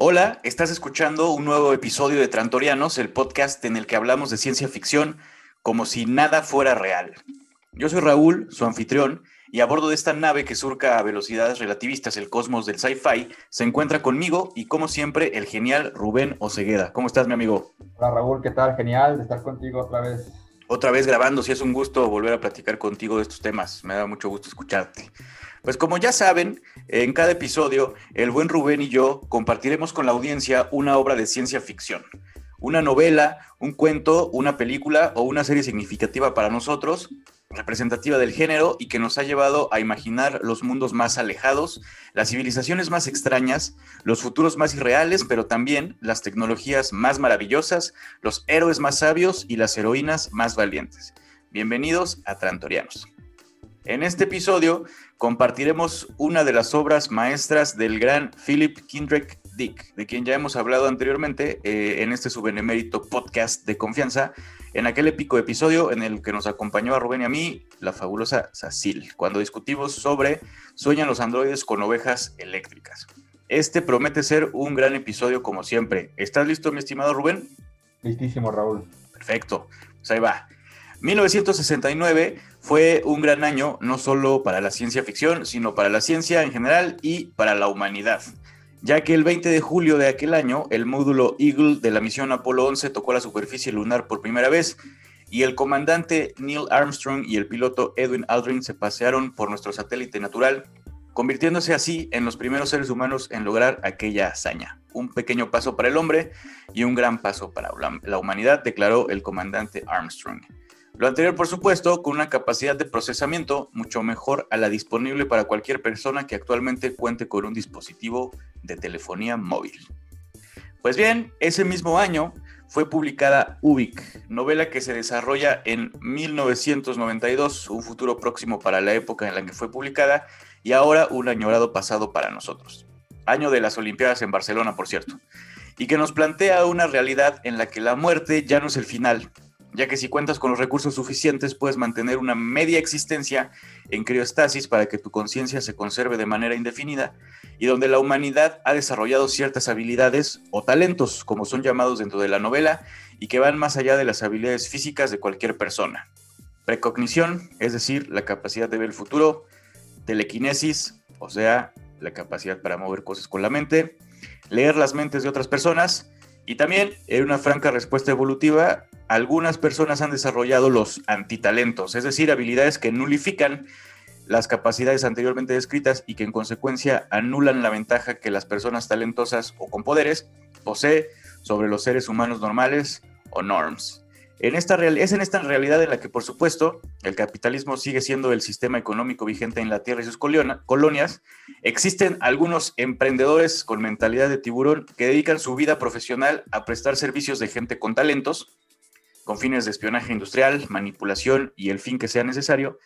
Hola, estás escuchando un nuevo episodio de Trantorianos, el podcast en el que hablamos de ciencia ficción como si nada fuera real. Yo soy Raúl, su anfitrión, y a bordo de esta nave que surca a velocidades relativistas el cosmos del sci-fi, se encuentra conmigo y como siempre el genial Rubén Ocegueda. ¿Cómo estás, mi amigo? Hola Raúl, ¿qué tal? Genial de estar contigo otra vez. Otra vez grabando, sí es un gusto volver a platicar contigo de estos temas, me da mucho gusto escucharte. Pues como ya saben, en cada episodio, el buen Rubén y yo compartiremos con la audiencia una obra de ciencia ficción. Una novela, un cuento, una película o una serie significativa para nosotros, representativa del género y que nos ha llevado a imaginar los mundos más alejados, las civilizaciones más extrañas, los futuros más irreales, pero también las tecnologías más maravillosas, los héroes más sabios y las heroínas más valientes. Bienvenidos a Trantorianos. En este episodio compartiremos una de las obras maestras del gran Philip Kindrick Dick, de quien ya hemos hablado anteriormente eh, en este subbenemérito podcast de confianza, en aquel épico episodio en el que nos acompañó a Rubén y a mí la fabulosa Sacil, cuando discutimos sobre Sueñan los androides con ovejas eléctricas. Este promete ser un gran episodio como siempre. ¿Estás listo, mi estimado Rubén? Listísimo, Raúl. Perfecto. Pues ahí va. 1969 fue un gran año no solo para la ciencia ficción, sino para la ciencia en general y para la humanidad, ya que el 20 de julio de aquel año el módulo Eagle de la misión Apolo 11 tocó la superficie lunar por primera vez y el comandante Neil Armstrong y el piloto Edwin Aldrin se pasearon por nuestro satélite natural, convirtiéndose así en los primeros seres humanos en lograr aquella hazaña. Un pequeño paso para el hombre y un gran paso para la humanidad, declaró el comandante Armstrong. Lo anterior, por supuesto, con una capacidad de procesamiento mucho mejor a la disponible para cualquier persona que actualmente cuente con un dispositivo de telefonía móvil. Pues bien, ese mismo año fue publicada Ubik, novela que se desarrolla en 1992, un futuro próximo para la época en la que fue publicada y ahora un añorado pasado para nosotros. Año de las Olimpiadas en Barcelona, por cierto. Y que nos plantea una realidad en la que la muerte ya no es el final, ya que si cuentas con los recursos suficientes puedes mantener una media existencia en criostasis para que tu conciencia se conserve de manera indefinida y donde la humanidad ha desarrollado ciertas habilidades o talentos, como son llamados dentro de la novela, y que van más allá de las habilidades físicas de cualquier persona. Precognición, es decir, la capacidad de ver el futuro, telequinesis, o sea, la capacidad para mover cosas con la mente, leer las mentes de otras personas, y también, en una franca respuesta evolutiva, algunas personas han desarrollado los antitalentos, es decir, habilidades que nulifican las capacidades anteriormente descritas y que en consecuencia anulan la ventaja que las personas talentosas o con poderes posee sobre los seres humanos normales o norms. En esta es en esta realidad en la que, por supuesto, el capitalismo sigue siendo el sistema económico vigente en la Tierra y sus colonias. Existen algunos emprendedores con mentalidad de tiburón que dedican su vida profesional a prestar servicios de gente con talentos, con fines de espionaje industrial, manipulación y el fin que sea necesario.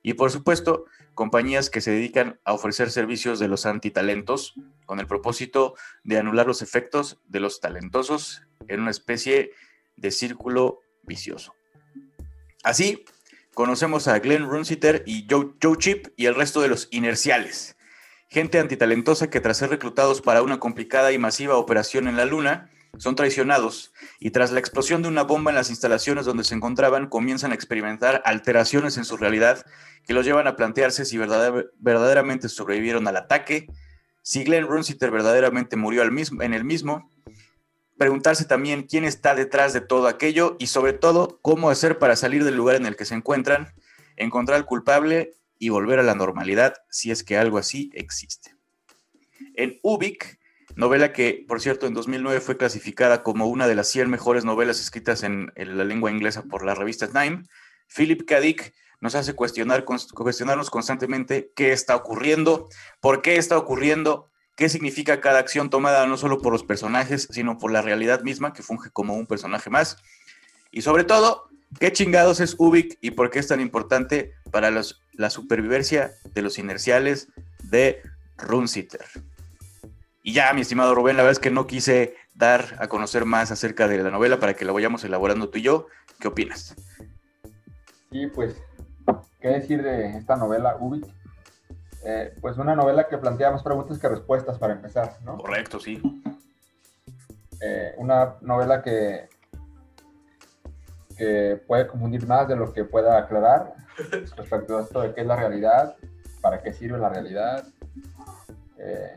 Y, por supuesto, compañías que se dedican a ofrecer servicios de los antitalentos con el propósito de anular los efectos de los talentosos en una especie de círculo vicioso. Así, conocemos a Glenn Runsiter y Joe, Chip y el resto de los inerciales, gente antitalentosa que tras ser reclutados para una complicada y masiva operación en la Luna, son traicionados y tras la explosión de una bomba en las instalaciones donde se encontraban comienzan a experimentar alteraciones en su realidad que los llevan a plantearse si verdaderamente sobrevivieron al ataque, si Glenn Runsiter verdaderamente murió al mismo, en el mismo preguntarse también quién está detrás de todo aquello y sobre todo cómo hacer para salir del lugar en el que se encuentran, encontrar al culpable y volver a la normalidad si es que algo así existe. En Ubik, novela que por cierto en 2009 fue clasificada como una de las 100 mejores novelas escritas en, la lengua inglesa por la revista Time, Philip K. Dick nos hace cuestionar, cuestionarnos constantemente qué está ocurriendo, por qué está ocurriendo, qué significa cada acción tomada no solo por los personajes, sino por la realidad misma que funge como un personaje más. Y sobre todo, qué chingados es Ubik y por qué es tan importante para la supervivencia de los inerciales de Runsiter. Y ya, mi estimado Rubén, la verdad es que no quise dar a conocer más acerca de la novela para que la vayamos elaborando tú y yo. ¿Qué opinas? Sí, pues, ¿qué decir de esta novela, Ubik? Eh, pues una novela que plantea más preguntas que respuestas para empezar, ¿no? Correcto, sí. eh, una novela que, que puede confundir más de lo que pueda aclarar respecto a esto de qué es la realidad, para qué sirve la realidad, eh,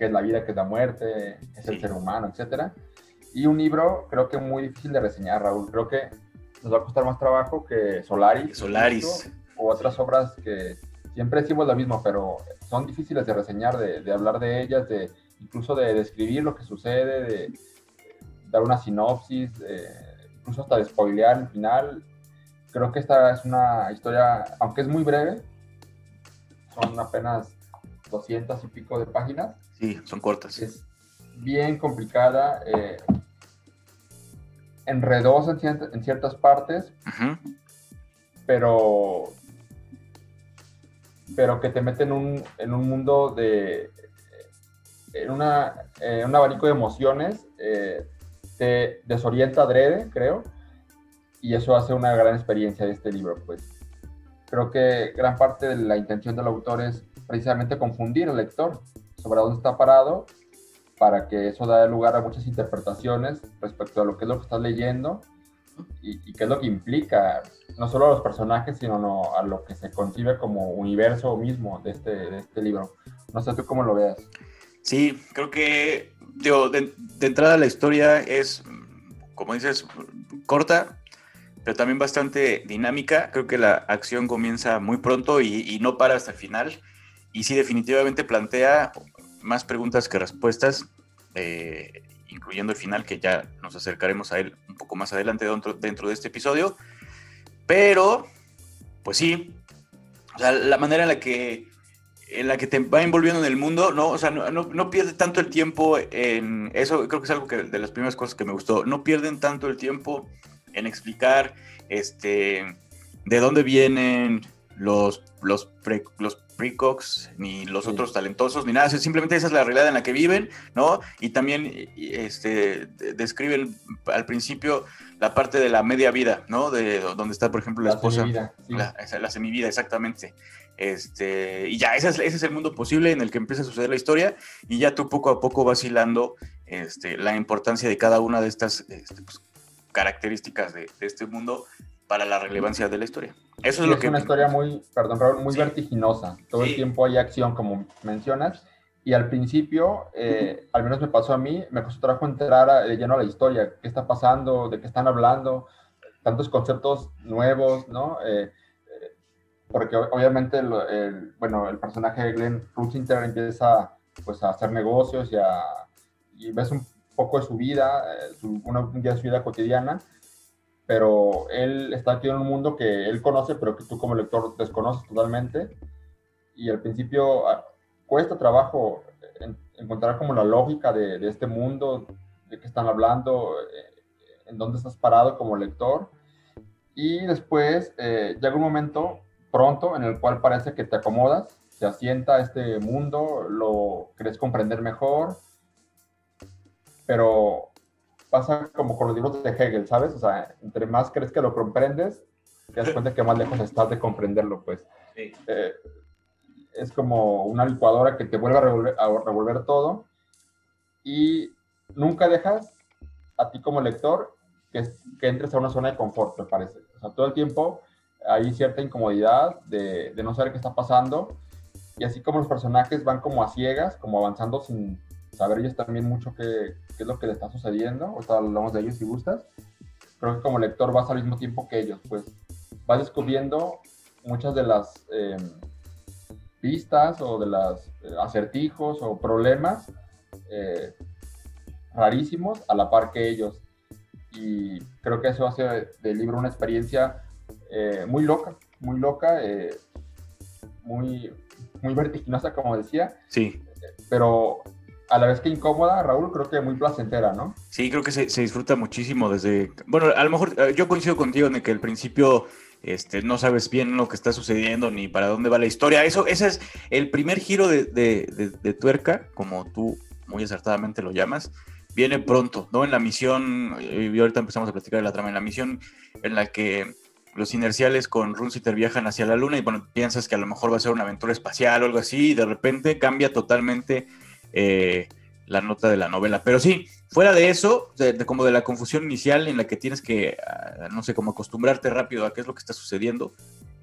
qué es la vida, qué es la muerte, es el ser humano, etcétera. Y un libro creo que muy difícil de reseñar, Raúl. Creo que nos va a costar más trabajo que Solaris. Solaris. O otras obras que siempre decimos lo mismo, pero son difíciles de reseñar, de, de hablar de ellas, de incluso de describir lo que sucede, de dar una sinopsis, incluso hasta de spoilear el final. Creo que esta es una historia, aunque es muy breve, son apenas 200 y pico de páginas. Sí, son cortas. Es bien complicada, eh, enredosa en, ciertas partes, pero, pero que te mete en un, en un mundo de, en una, eh, un abanico de emociones, eh, te desorienta adrede, creo, y eso hace una gran experiencia de este libro, pues. Creo que gran parte de la intención del autor es precisamente confundir al lector sobre dónde está parado para que eso da lugar a muchas interpretaciones respecto a lo que es lo que estás leyendo y, qué es lo que implica no solo a los personajes, sino a lo que se concibe como universo mismo de este, de este libro. No sé tú cómo lo veas. Sí, creo que de, entrada la historia es, como dices, corta, pero también bastante dinámica. Creo que la acción comienza muy pronto y, no para hasta el final. Y sí, definitivamente plantea más preguntas que respuestas, eh, incluyendo el final, que ya nos acercaremos a él un poco más adelante dentro, dentro de este episodio. Pero, pues sí, o sea, la manera en la que en la que te va envolviendo en el mundo, ¿no? O sea, no, no, pierde tanto el tiempo en... Eso creo que es algo que, de las primeras cosas que me gustó. No pierden tanto el tiempo en explicar este, de dónde vienen los, los, los precox, ni los otros talentosos, ni nada. Simplemente esa es la realidad en la que viven, ¿no? Y también este, describen al principio la parte de la media vida, ¿no? De donde está, por ejemplo, la, esposa. La, la semivida, exactamente. Este, y ya, ese es, ese es, el mundo posible en el que empieza a suceder la historia y ya tú poco a poco vas hilando este, la importancia de cada una de estas este, pues, características de, este mundo para la relevancia de la historia. Eso es lo que... Es una historia muy, perdón, Raúl, muy vertiginosa. Todo el tiempo hay acción, como mencionas. Y al principio, eh, al menos me pasó a mí, me costó trabajo entrar a, lleno a la historia. ¿Qué está pasando? ¿De qué están hablando? Tantos conceptos nuevos, ¿no? Eh, porque obviamente el, bueno, el personaje de Glenn Rusinter empieza pues, a hacer negocios y, a, y ves un poco de su vida, eh, su, una, un día de su vida cotidiana, pero él está aquí en un mundo que él conoce, pero que tú como lector desconoces totalmente. Y al principio ah, cuesta trabajo encontrar como la lógica de, este mundo, de qué están hablando, eh, en dónde estás parado como lector. Y después eh, llega un momento pronto en el cual parece que te acomodas, te asienta este mundo, lo crees comprender mejor, pero pasa como con los libros de Hegel, ¿sabes? O sea, entre más crees que lo comprendes, te das cuenta que más lejos estás de comprenderlo, pues. Eh, es como una licuadora que te vuelve a revolver, a revolver todo y nunca dejas a ti como lector que, que entres a una zona de confort, me parece. O sea, todo el tiempo hay cierta incomodidad de, de, no saber qué está pasando. Y así como los personajes van como a ciegas, como avanzando sin saber ellos también mucho qué, qué es lo que le está sucediendo. Ahorita hablamos de ellos si gustas. Creo que como lector vas al mismo tiempo que ellos, pues vas descubriendo muchas de las em, pistas o de los eh, acertijos o problemas eh, rarísimos a la par que ellos. Y creo que eso hace del libro una experiencia eh, muy loca, muy loca, muy, muy vertiginosa, como decía. Sí. Pero a la vez que incómoda, Raúl, creo que muy placentera, ¿no? Sí, creo que se, se, disfruta muchísimo desde... Bueno, a lo mejor eh, yo coincido contigo en que al principio este, no sabes bien lo que está sucediendo ni para dónde va la historia. Eso, ese es el primer giro de, de, de, tuerca, como tú muy acertadamente lo llamas. Viene pronto, ¿no? En la misión, y ahorita empezamos a platicar de la trama, en la misión en la que los inerciales con Runsiter viajan hacia la Luna y bueno, piensas que a lo mejor va a ser una aventura espacial o algo así y de repente cambia totalmente eh, la nota de la novela. Pero sí, fuera de eso, de, como de la confusión inicial en la que tienes que, ah, no sé, como acostumbrarte rápido a qué es lo que está sucediendo,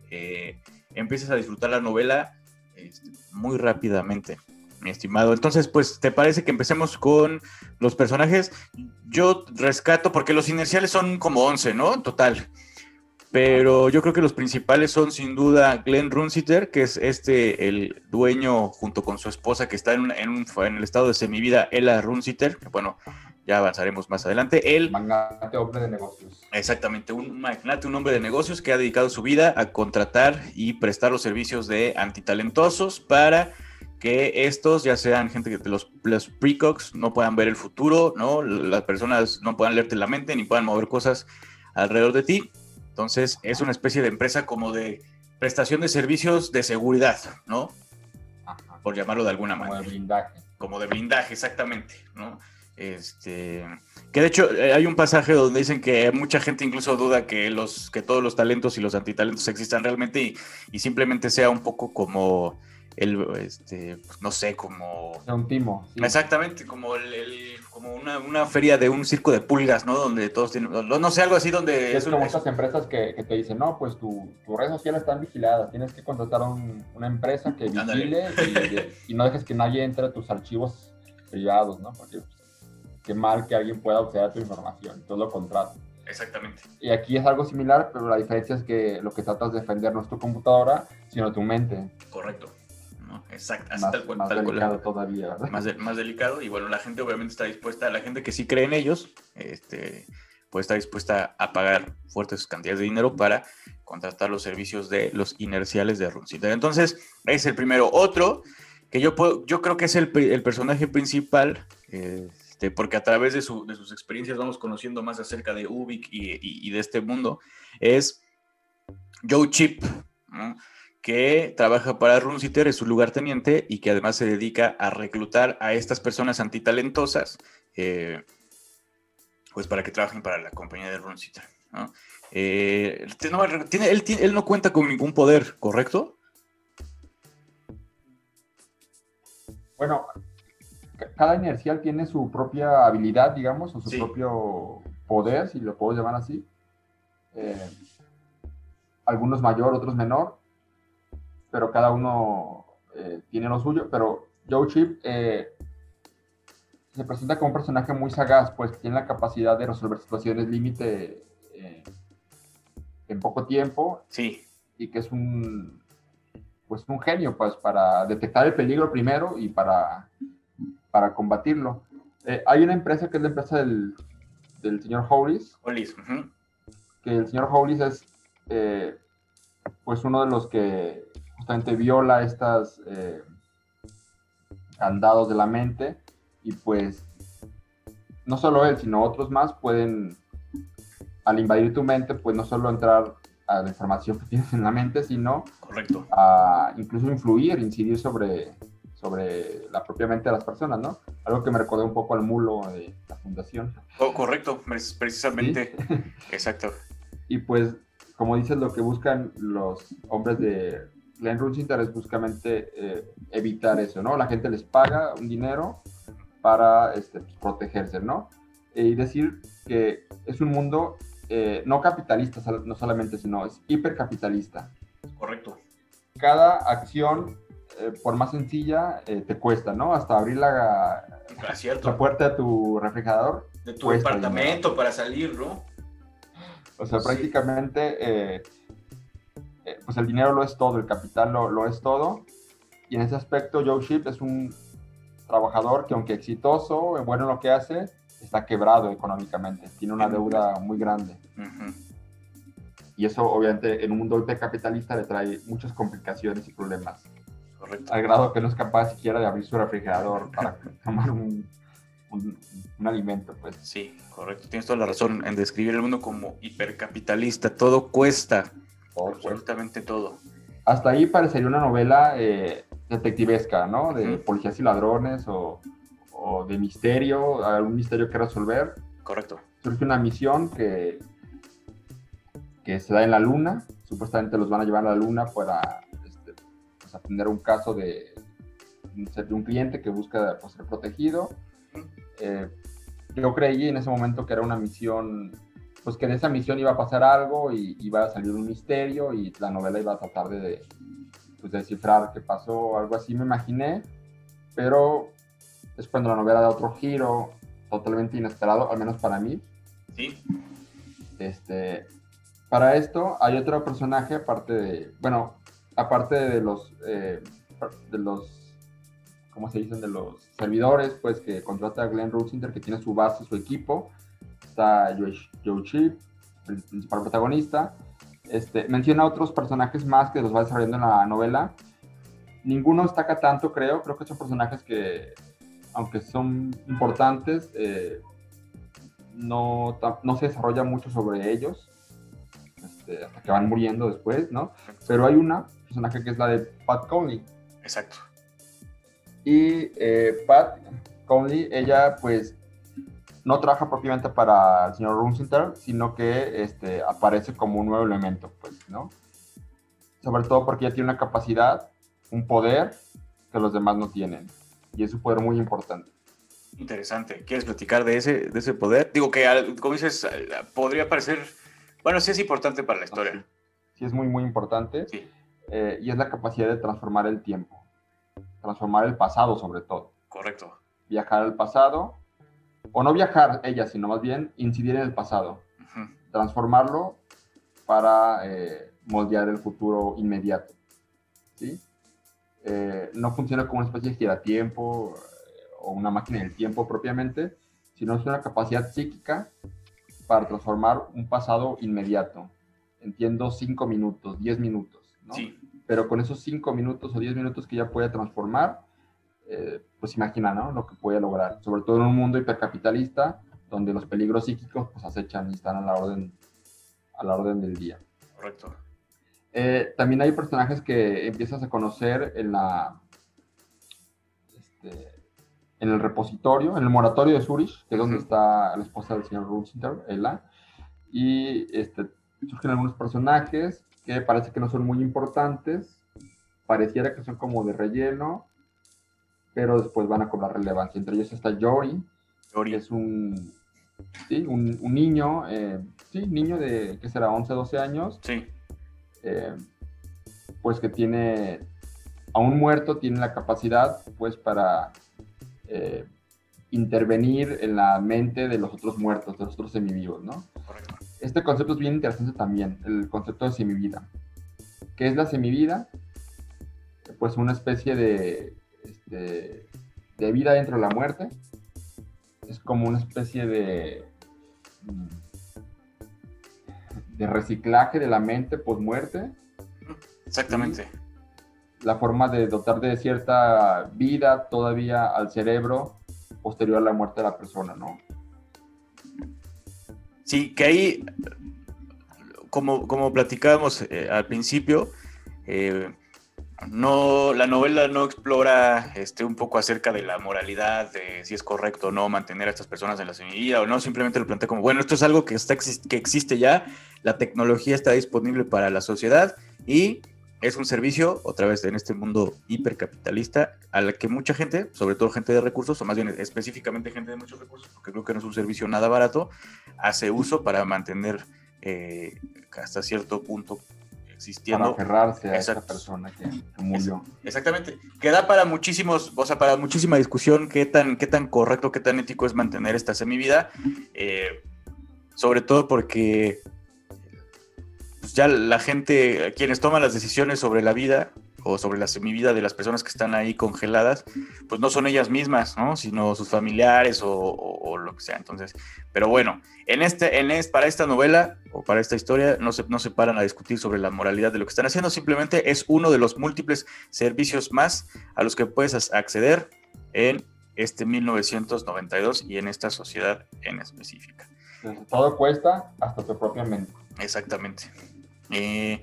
eh, empiezas a disfrutar la novela este, muy rápidamente, mi estimado. Entonces, pues, ¿te parece que empecemos con los personajes? Yo rescato, porque los inerciales son como 11, ¿no? Total. Pero yo creo que los principales son sin duda Glenn Runsiter, que es este, el dueño junto con su esposa que está en, en, en el estado de semivida, Ella Runsiter, que bueno, ya avanzaremos más adelante. Él, magnate, hombre de negocios. Exactamente, un magnate, un hombre de negocios que ha dedicado su vida a contratar y prestar los servicios de antitalentosos para que estos, ya sean gente que los, los precox, no puedan ver el futuro, ¿no? Las personas no puedan leerte la mente ni puedan mover cosas alrededor de ti. Entonces, es una especie de empresa como de prestación de servicios de seguridad, ¿no? Por llamarlo de alguna manera. Como de blindaje. Como de blindaje, exactamente, ¿no? Este, que de hecho eh, hay un pasaje donde dicen que mucha gente incluso duda que los que todos los talentos y los antitalentos existan realmente y, y simplemente sea un poco como el, este, pues, no sé, como... Un timo. Exactamente, como, el, como una, una, feria de un circo de pulgas, ¿no? Donde todos tienen, no, sé, algo así donde... Es, como estas empresas que, que, te dicen, no, pues tu, tus redes sociales están vigiladas, tienes que contratar a una empresa que vigile y, y, no dejes que nadie entre a tus archivos privados, ¿no? Porque pues, qué mal que alguien pueda observar tu información, todo lo contrario. Exactamente. Y aquí es algo similar, pero la diferencia es que lo que tratas de defender no es tu computadora, sino tu mente. Correcto. Exacto, más, tal cual. Más delicado todavía, ¿verdad? Más, delicado y bueno, la gente obviamente está dispuesta, la gente que sí cree en ellos, este, pues está dispuesta a pagar fuertes cantidades de dinero para contratar los servicios de los inerciales de Runcita. Entonces, es el primero. Otro, que yo, puedo, yo creo que es el, el personaje principal, este, porque a través de, su, de, sus experiencias vamos conociendo más acerca de Ubik y, y, y de este mundo, es Joe Chip. ¿no? Que trabaja para Runciter, es su lugarteniente y que además se dedica a reclutar a estas personas antitalentosas, eh, pues para que trabajen para la compañía de Runciter. ¿no? Eh, tiene, él, él, no cuenta con ningún poder, ¿correcto? Bueno, cada inercial tiene su propia habilidad, digamos, o su sí. propio poder, si lo puedo llamar así. Eh, algunos mayor, otros menor pero cada uno eh, tiene lo suyo. Pero Joe Chip eh, se presenta como un personaje muy sagaz, pues tiene la capacidad de resolver situaciones límite eh, en poco tiempo. Sí. Y que es un, pues un genio, pues, para detectar el peligro primero y para, para combatirlo. Eh, hay una empresa que es la empresa del, del señor Hollis. Hollis. Uh -huh. Que el señor Hollis es, pues, uno de los que justamente viola estas eh, candados de la mente y pues no solo él, sino otros más pueden, al invadir tu mente, pues no solo entrar a la información que tienes en la mente, sino Correcto. a incluso influir, incidir sobre, sobre la propia mente de las personas, ¿no? Algo que me recordó un poco al mulo de la fundación. Oh, correcto, precisamente. ¿Sí? Exacto. Y pues, como dices, lo que buscan los hombres de Glenn Runsinger es básicamente eh, evitar eso, ¿no? La gente les paga un dinero para este, pues, protegerse, ¿no? Y decir que es un mundo eh, no capitalista, no solamente, sino es hipercapitalista. Correcto. Cada acción, eh, por más sencilla, eh, te cuesta, ¿no? Hasta abrir la, la puerta de tu refrigerador. De tu departamento para salir, ¿no? O sea, sí. prácticamente pues el dinero lo es todo, el capital lo, lo, es todo. Y en ese aspecto Joe Ship es un trabajador que aunque exitoso, bueno en lo que hace, está quebrado económicamente, tiene una deuda muy grande. Uh -huh. Y eso obviamente en un mundo capitalista le trae muchas complicaciones y problemas. Correcto. Al grado que no es capaz siquiera de abrir su refrigerador para tomar un, un, un, alimento, pues. Sí, correcto. Tienes toda la razón en describir el mundo como hipercapitalista. Todo cuesta. Todo, absolutamente todo. Hasta ahí parecería una novela eh, detectivesca, ¿no? De uh -huh. policías y ladrones o, o, de misterio, algún misterio que resolver. Correcto. Surge una misión que, que se da en la luna. Supuestamente los van a llevar a la luna para este, pues, atender un caso de, de un cliente que busca pues, ser protegido. eh, yo creí en ese momento que era una misión, pues que de esa misión iba a pasar algo y iba a salir un misterio y la novela iba a tratar de, pues, descifrar qué pasó, algo así me imaginé, pero es cuando la novela da otro giro totalmente inesperado, al menos para mí. Sí. Este, para esto hay otro personaje aparte de, bueno, aparte de los, eh, de los, ¿cómo se dicen? De los servidores, pues que contrata a Glenn Rosinger, que tiene su base, su equipo. Está Joe Chip, el principal protagonista. Este, menciona otros personajes más que los va desarrollando en la novela. Ninguno destaca tanto, creo. Creo que son personajes que, aunque son importantes, eh, no, no se desarrolla mucho sobre ellos. Este, hasta que van muriendo después, ¿no? Pero hay una personaje que es la de Pat Conley. Exacto. Y eh, Pat Conley, ella pues no trabaja propiamente para el señor Runsinter, sino que este, aparece como un nuevo elemento, pues, ¿no? Sobre todo porque ella tiene una capacidad, un poder que los demás no tienen. Y es un poder muy importante. Interesante. ¿Quieres platicar de ese, de ese poder? Digo que, como dices, podría parecer bueno, sí es importante para la historia. Sí, es muy, muy importante. Sí. Eh, y es la capacidad de transformar el tiempo. Transformar el pasado, sobre todo. Correcto. Viajar al pasado. O no viajar ella, sino más bien incidir en el pasado. Transformarlo para eh, moldear el futuro inmediato. ¿Sí? Eh, no funciona como una especie de giratiempo o una máquina del tiempo propiamente, sino es una capacidad psíquica para transformar un pasado inmediato. Entiendo cinco minutos, diez minutos, ¿no? Sí. Pero con esos cinco minutos o diez minutos que ya puede transformar, eh, pues imagina, ¿no? Lo que puede lograr. Sobre todo en un mundo hipercapitalista, donde los peligros psíquicos pues acechan y están a la orden, a la orden del día. Correcto. Eh, también hay personajes que empiezas a conocer en la, este, en el repositorio, en el moratorio de Zurich, que es donde está la esposa del señor Rutzinter, Ella, y este, surgen algunos personajes que parece que no son muy importantes, pareciera que son como de relleno, pero después van a cobrar relevancia. Entre ellos está Jory, que es un, ¿sí? un, un, niño, eh, sí, niño de, que será 11, 12 años, sí. Eh, pues que tiene, a un muerto tiene la capacidad, pues, para eh, intervenir en la mente de los otros muertos, de los otros semivivos, ¿no? Este concepto es bien interesante también, el concepto de semivida. ¿Qué es la semivida? Pues una especie de, este, de vida dentro de la muerte. Es como una especie de, de reciclaje de la mente post-muerte. Exactamente la forma de dotar de cierta vida todavía al cerebro posterior a la muerte de la persona, ¿no? Sí, que ahí, como, como platicábamos eh, al principio, eh, no, la novela no explora este, un poco acerca de la moralidad, de si es correcto o no mantener a estas personas en la semilla o no, simplemente lo plantea como, bueno, esto es algo que, está, que existe ya, la tecnología está disponible para la sociedad y es un servicio, otra vez en este mundo hipercapitalista, a la que mucha gente, sobre todo gente de recursos, o más bien específicamente gente de muchos recursos, porque creo que no es un servicio nada barato, hace uso para mantener eh, hasta cierto punto existiendo. Para aferrarse a esa persona que, murió. Exactamente. Queda para muchísimos, o sea, para muchísima discusión qué tan, qué tan correcto, qué tan ético es mantener esta semivida. Eh, sobre todo porque pues, ya la gente, quienes toman las decisiones sobre la vida o sobre la semivida de las personas que están ahí congeladas, pues no son ellas mismas, ¿no? Sino sus familiares o, lo que sea. Entonces, pero bueno, en este, en es, para esta novela o para esta historia no se, no se paran a discutir sobre la moralidad de lo que están haciendo, simplemente es uno de los múltiples servicios más a los que puedes acceder en este 1992 y en esta sociedad en específica. Todo cuesta hasta tu propia mente. Exactamente. Eh,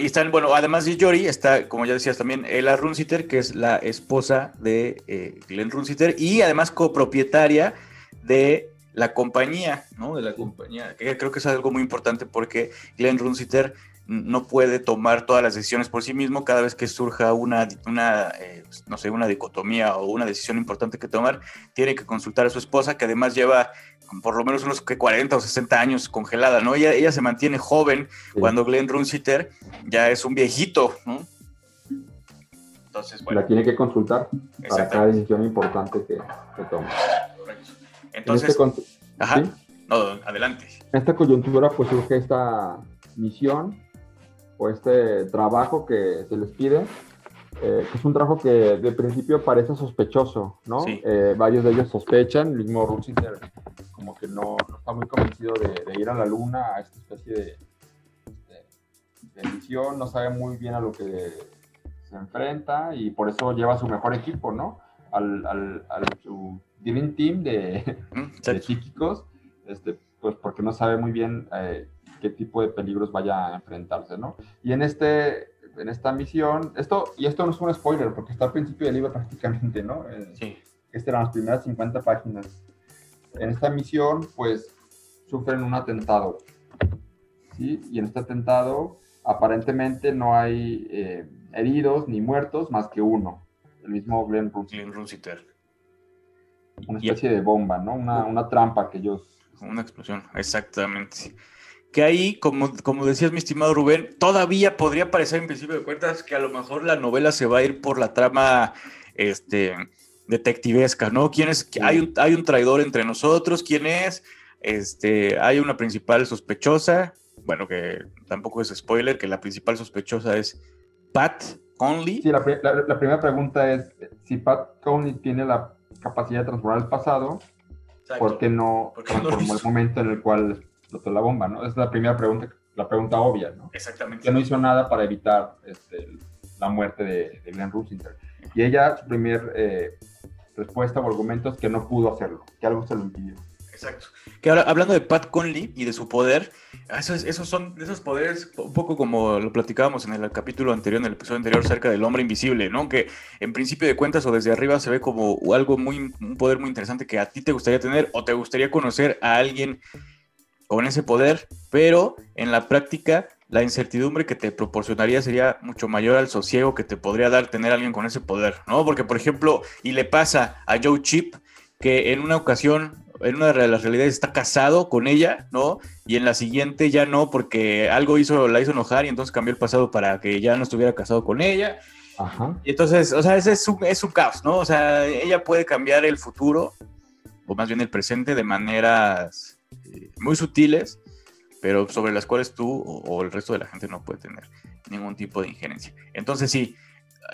y están, bueno, además de Yori, está, como ya decías también, Ella Runsiter, que es la esposa de eh, Glenn Runsiter y además copropietaria de la compañía, ¿no? De la compañía, que creo que es algo muy importante porque Glenn Runsiter no puede tomar todas las decisiones por sí mismo. Cada vez que surja una, una eh, no sé, una dicotomía o una decisión importante que tomar, tiene que consultar a su esposa, que además lleva por lo menos unos que 40 o 60 años congelada, ¿no? Ella, ella se mantiene joven cuando Glenn Runsiter ya es un viejito, ¿no? Entonces, bueno. La tiene que consultar para cada decisión importante que, tome. Entonces, este ajá, no, adelante. En esta coyuntura, pues surge esta misión o este trabajo que se les pide, eh, que es un trabajo que de principio parece sospechoso, ¿no? Eh, varios de ellos sospechan, el mismo Rusinger como que no, está muy convencido de, ir a la luna, a esta especie de, de, misión, no sabe muy bien a lo que se enfrenta y por eso lleva a su mejor equipo, ¿no? Al, al, al su Dream Team de, mm, de psíquicos, este, pues porque no sabe muy bien eh, qué tipo de peligros vaya a enfrentarse, ¿no? Y en, este, en esta misión, esto, y esto no es un spoiler, porque está al principio del libro prácticamente, ¿no? Eh, sí. Estas eran las primeras 50 páginas. En esta misión, pues, sufren un atentado, ¿sí? Y en este atentado, aparentemente no hay eh, heridos ni muertos más que uno, el mismo Glenn Runsiter. Una especie de bomba, ¿no? Una, una trampa que ellos... Una explosión, exactamente que ahí, como, como decías mi estimado Rubén, todavía podría parecer en principio de cuentas que a lo mejor la novela se va a ir por la trama este, detectivesca, ¿no? ¿Quién es? Hay, un, hay un traidor entre nosotros, ¿quién es? Este, hay una principal sospechosa, bueno, que tampoco es spoiler, que la principal sospechosa es Pat Conley. Sí, la, primera pregunta es si Pat Conley tiene la capacidad de transformar el pasado, ¿por qué no transformó el momento en el cual la bomba, ¿no? Es la primera pregunta, la pregunta obvia, ¿no? Exactamente. Que no hizo nada para evitar este, la muerte de, Glenn Rusinter. Y ella, su primer eh, respuesta o argumento es que no pudo hacerlo, que algo se lo impidió. Exacto. Que ahora, hablando de Pat Conley y de su poder, esos, esos son esos poderes, un poco como lo platicábamos en el capítulo anterior, en el episodio anterior, cerca del hombre invisible, ¿no? Que en principio de cuentas o desde arriba se ve como algo muy, un poder muy interesante que a ti te gustaría tener o te gustaría conocer a alguien con ese poder, pero en la práctica la incertidumbre que te proporcionaría sería mucho mayor al sosiego que te podría dar tener alguien con ese poder, ¿no? Porque, por ejemplo, y le pasa a Joe Chip que en una ocasión, en una de las realidades está casado con ella, ¿no? Y en la siguiente ya no, porque algo hizo, la hizo enojar y entonces cambió el pasado para que ya no estuviera casado con ella. Ajá. Y entonces, o sea, ese es su, es su caos, ¿no? O sea, ella puede cambiar el futuro, o más bien el presente, de maneras muy sutiles, pero sobre las cuales tú o, el resto de la gente no puede tener ningún tipo de injerencia. Entonces sí,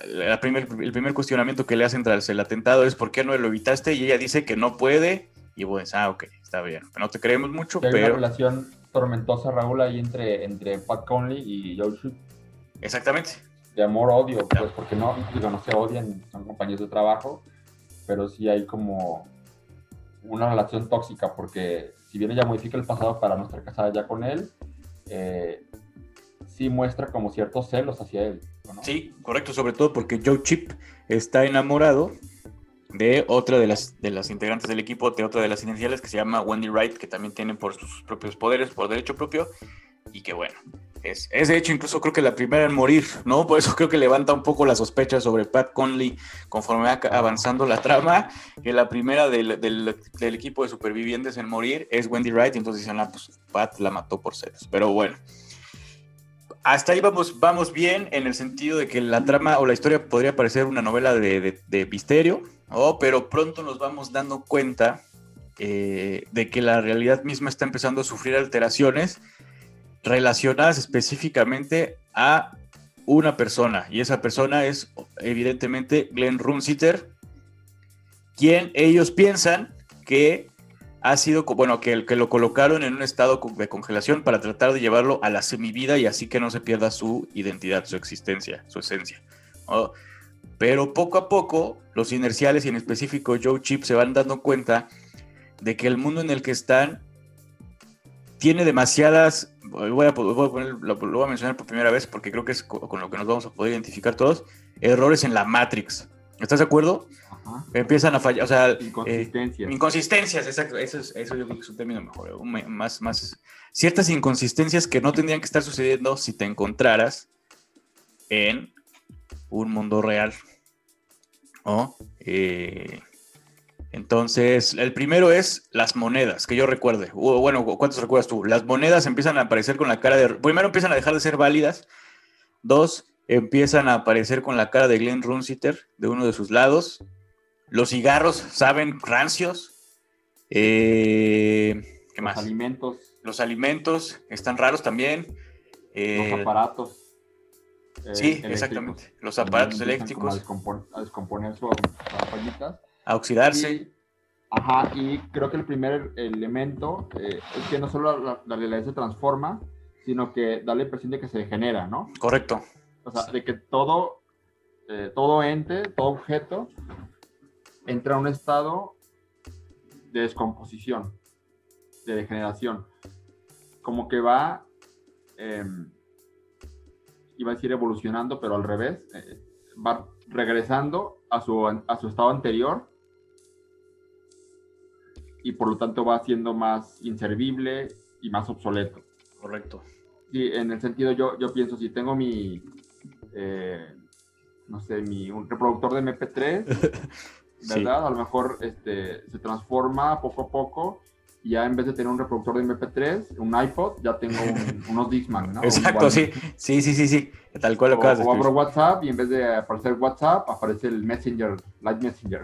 el primer cuestionamiento que le hacen tras el atentado es ¿por qué no lo evitaste? Y ella dice que no puede, y pues, ah, ok, está bien, no te creemos mucho, pero... Hay una relación tormentosa, Raúl, ahí entre, entre Pat Conley y Joe Exactamente. De amor-odio, pues porque no, no se odian, son compañeros de trabajo, pero sí hay como una relación tóxica porque si bien ella modifica el pasado para no estar casada ya con él, eh, sí muestra como ciertos celos hacia él. Sí, correcto, sobre todo porque Joe Chip está enamorado de otra de las, de las integrantes del equipo, de otra de las iniciales que se llama Wendy Wright, que también tiene por sus propios poderes, por derecho propio, y que bueno, es, de hecho incluso creo que la primera en morir, ¿no? Por eso creo que levanta un poco la sospecha sobre Pat Conley conforme va avanzando la trama, que la primera del, equipo de supervivientes en morir es Wendy Wright, y entonces dicen, ah, pues Pat la mató por celos. Pero bueno, hasta ahí vamos, vamos bien en el sentido de que la trama o la historia podría parecer una novela de, de, misterio, ¿no? pero pronto nos vamos dando cuenta eh, de que la realidad misma está empezando a sufrir alteraciones relacionadas específicamente a una persona, y esa persona es evidentemente Glenn Runsiter, quien ellos piensan que ha sido, bueno, que, que lo colocaron en un estado de congelación para tratar de llevarlo a la semivida y así que no se pierda su identidad, su existencia, su esencia. Pero poco a poco, los inerciales y en específico Joe Chip se van dando cuenta de que el mundo en el que están tiene demasiadas voy a, lo, voy a mencionar por primera vez porque creo que es con, lo que nos vamos a poder identificar todos, errores en la Matrix. ¿Estás de acuerdo? Empiezan a fallar, o sea... Inconsistencias. inconsistencias, exacto. Eso, es, eso yo creo que es un término mejor, más, más... Ciertas inconsistencias que no tendrían que estar sucediendo si te encontraras en un mundo real. ¿No? Eh, entonces, el primero es las monedas, que yo recuerde. Bueno, ¿cuántos recuerdas tú? Las monedas empiezan a aparecer con la cara de... Primero empiezan a dejar de ser válidas. Dos, empiezan a aparecer con la cara de Glenn Runsiter de uno de sus lados. Los cigarros saben rancios. Eh, ¿Qué más? Los alimentos. Los alimentos están raros también. Eh, los aparatos. Eh, sí, exactamente. Los aparatos eléctricos. A, descomponer sus A oxidarse. ajá, y creo que el primer elemento es que no solo la, la, realidad se transforma, sino que da la impresión de que se degenera, ¿no? Correcto. O sea, de que todo, todo ente, todo objeto entra a un estado de descomposición, de degeneración. Como que va, eh, iba a decir evolucionando, pero al revés, eh, va regresando a su, a su estado anterior y por lo tanto va siendo más inservible y más obsoleto. Correcto. Sí, en el sentido yo, yo pienso, si tengo mi, eh, no sé, mi un reproductor de MP3, ¿verdad? A lo mejor este, se transforma poco a poco y ya en vez de tener un reproductor de MP3, un iPod, ya tengo unos Discman, ¿no? Exacto, sí, sí, sí, sí, sí, tal cual lo o, o abro WhatsApp y en vez de aparecer WhatsApp, aparece el Messenger, Light Messenger.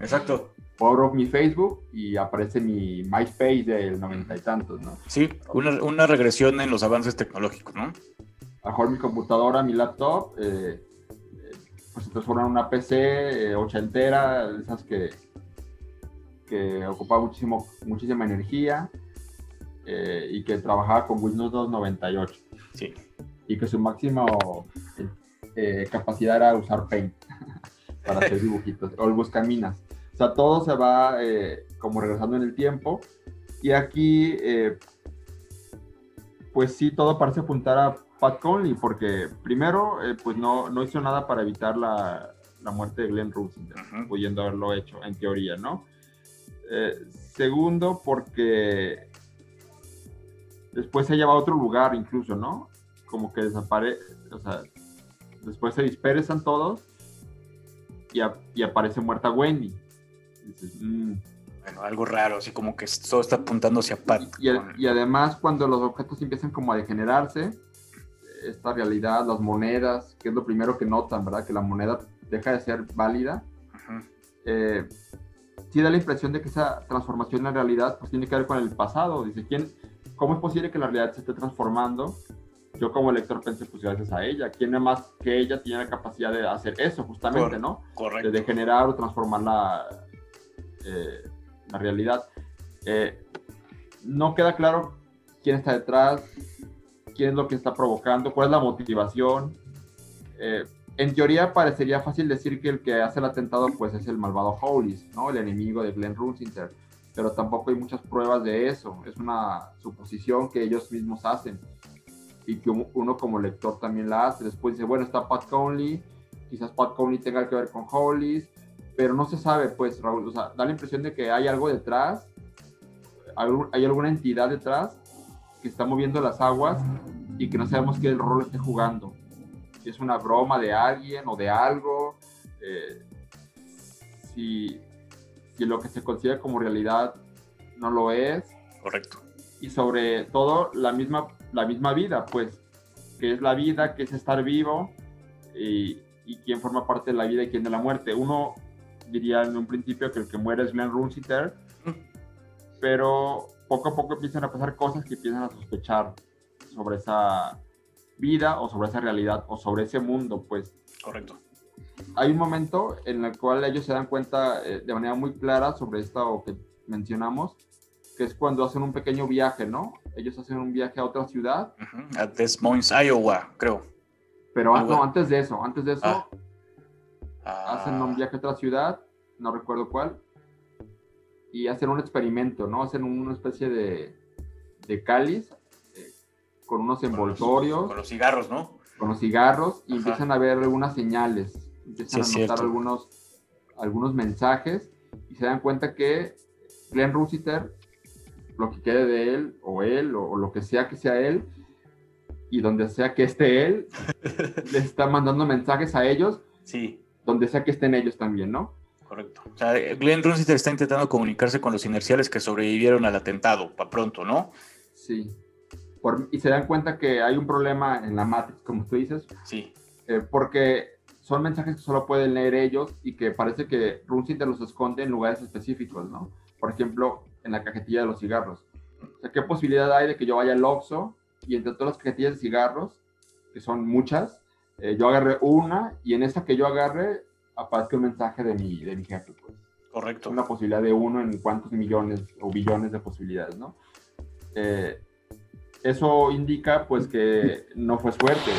Exacto. O abro mi Facebook y aparece mi MySpace del noventa y tantos, ¿no? Sí, una, una, regresión en los avances tecnológicos, ¿no? A mejor mi computadora, mi laptop, eh, pues se transforma en una PC eh, ochentera, esas que, que ocupa muchísimo, muchísima energía eh, y que trabajaba con Windows 298. Sí. Y que su máxima eh, capacidad era usar Paint para hacer dibujitos, o el Buscaminas. O sea, todo se va como regresando en el tiempo. Y aquí, pues sí, todo parece apuntar a Pat Conley, porque primero, eh, pues no, no hizo nada para evitar la, la muerte de Glenn Rosenthal, pudiendo haberlo hecho, en teoría, ¿no? Eh, segundo, porque después se lleva a otro lugar incluso, ¿no? Como que desaparece, o sea, después se dispersan todos y, y aparece muerta Wendy. Mm". Bueno, algo raro, así como que todo está apuntando hacia Pat. Y, y, además, cuando los objetos empiezan como a degenerarse, esta realidad, las monedas, que es lo primero que notan, ¿verdad? Que la moneda deja de ser válida. Eh, sí da la impresión de que esa transformación en realidad pues tiene que ver con el pasado. Dice, ¿quién, ¿cómo es posible que la realidad se esté transformando? Yo como lector pensé, pues gracias a ella. ¿Quién más que ella tiene la capacidad de hacer eso, justamente, ¿no? Correcto. De degenerar o transformar la, eh, la realidad. Eh, no queda claro quién está detrás, quién es lo que está provocando, cuál es la motivación. Eh, en teoría parecería fácil decir que el que hace el atentado pues es el malvado Hollis, ¿no? El enemigo de Glenn Runsinter, pero tampoco hay muchas pruebas de eso, es una suposición que ellos mismos hacen. Y que uno como lector también la hace. Después dice, bueno, está Pat Conley, quizás Pat Conley tenga que ver con Hollis, pero no se sabe, pues, Raúl, o sea, da la impresión de que hay algo detrás, hay alguna entidad detrás que está moviendo las aguas y que no sabemos qué rol esté jugando. Si es una broma de alguien o de algo, eh, si, si lo que se considera como realidad no lo es. Correcto. Y sobre todo la misma, la misma vida, pues, que es la vida, que es estar vivo y, y quién forma parte de la vida y quién de la muerte. Uno diría en un principio que el que muere es Glenn Runsiter, mm. pero poco a poco empiezan a pasar cosas que empiezan a sospechar sobre esa vida o sobre esa realidad o sobre ese mundo, pues. Correcto. Hay un momento en el cual ellos se dan cuenta eh, de manera muy clara sobre esto que mencionamos, que es cuando hacen un pequeño viaje, ¿no? Ellos hacen un viaje a otra ciudad. A Des Moines, Iowa, creo. Pero no, antes de eso, antes de eso, ah. Ah. hacen un viaje a otra ciudad, no recuerdo cuál, y hacen un experimento, ¿no? Hacen una especie de, de cáliz con unos envoltorios. Con los, cigarros, ¿no? Con los cigarros y empiezan a ver algunas señales, empiezan a notar algunos algunos mensajes y se dan cuenta que Glenn Russiter, lo que quede de él, o él, o, lo que sea que sea él, y donde sea que esté él, le está mandando mensajes a ellos. Sí. Donde sea que estén ellos también, ¿no? Correcto. O sea, Glenn Russiter está intentando comunicarse con los inerciales que sobrevivieron al atentado, para pronto, ¿no? Sí. Y se dan cuenta que hay un problema en la Matrix, como tú dices. Sí. Eh, porque son mensajes que solo pueden leer ellos y que parece que Runsiter los esconde en lugares específicos, ¿no? Por ejemplo, en la cajetilla de los cigarros. O sea, ¿qué posibilidad hay de que yo vaya al Oxxo y entre todas las cajetillas de cigarros, que son muchas, eh, yo agarre una y en esa que yo agarre aparezca un mensaje de mi, de mi jefe, pues. Correcto. Una posibilidad de uno en cuántos millones o billones de posibilidades, ¿no? Eh, eso indica, pues, que no fue suerte,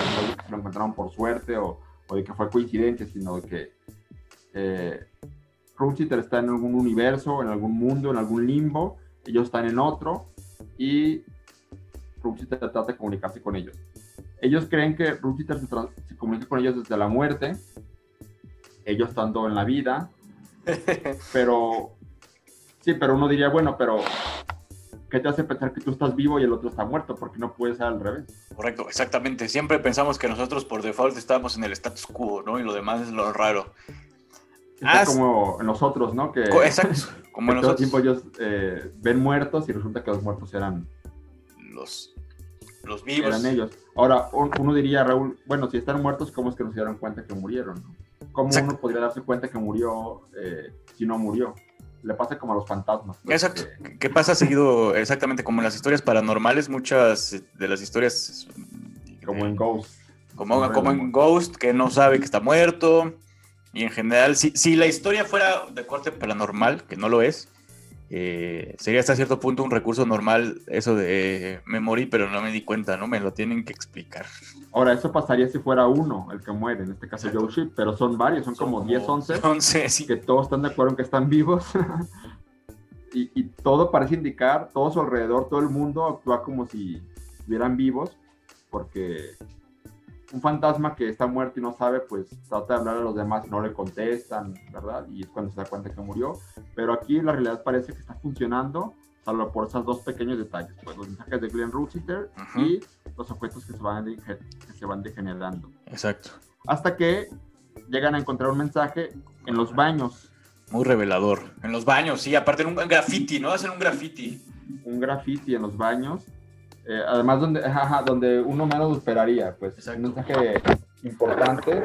no lo encontraron por suerte o, o de que fue coincidencia, sino de que eh, está en algún universo, en algún mundo, en algún limbo, ellos están en otro y Ruchiter trata de comunicarse con ellos. Ellos creen que Ruchiter se, se comunica con ellos desde la muerte, ellos estando en la vida, pero sí, pero uno diría, bueno, pero ¿qué te hace pensar que tú estás vivo y el otro está muerto? Porque no puede ser al revés. Correcto, exactamente. Siempre pensamos que nosotros por default estamos en el status quo, ¿no? Y lo demás es lo raro. Ah, como nosotros, ¿no? Que, Exacto, como nosotros. Todo tiempo ellos eh, ven muertos y resulta que los muertos eran... Los, los vivos. Eran ellos. Ahora, uno diría, Raúl, bueno, si están muertos, ¿cómo es que no se dieron cuenta que murieron? ¿Cómo uno podría darse cuenta que murió eh, si no murió? Le pasa como a los fantasmas. Pues, Exacto. ¿Qué pasa seguido exactamente como en las historias paranormales? Muchas de las historias... Como en Ghost. Como, como en Ghost, que no sabe que está muerto y en general, si, si la historia fuera de corte paranormal, que no lo es, eh, sería hasta cierto punto un recurso normal eso de me morí pero no me di cuenta, ¿no? Me lo tienen que explicar. Ahora, eso pasaría si fuera uno el que muere, en este caso Joe Ship, pero son varios, son, como, 10, 11, 11 sí. que todos están de acuerdo en que están vivos. y, y, todo parece indicar, todo su alrededor, todo el mundo actúa como si estuvieran vivos, porque un fantasma que está muerto y no sabe, pues trata de hablar a los demás y no le contestan, ¿verdad? Y es cuando se da cuenta que murió. Pero aquí la realidad parece que está funcionando, salvo por esos dos pequeños detalles, pues los mensajes de Glenn Rutziter y los objetos que se, van que se van degenerando. Exacto. Hasta que llegan a encontrar un mensaje en los baños. Muy revelador. En los baños, sí, aparte en un graffiti, ¿no? Hacen un graffiti. Un graffiti en los baños eh, además, donde, donde uno menos esperaría, pues un mensaje importante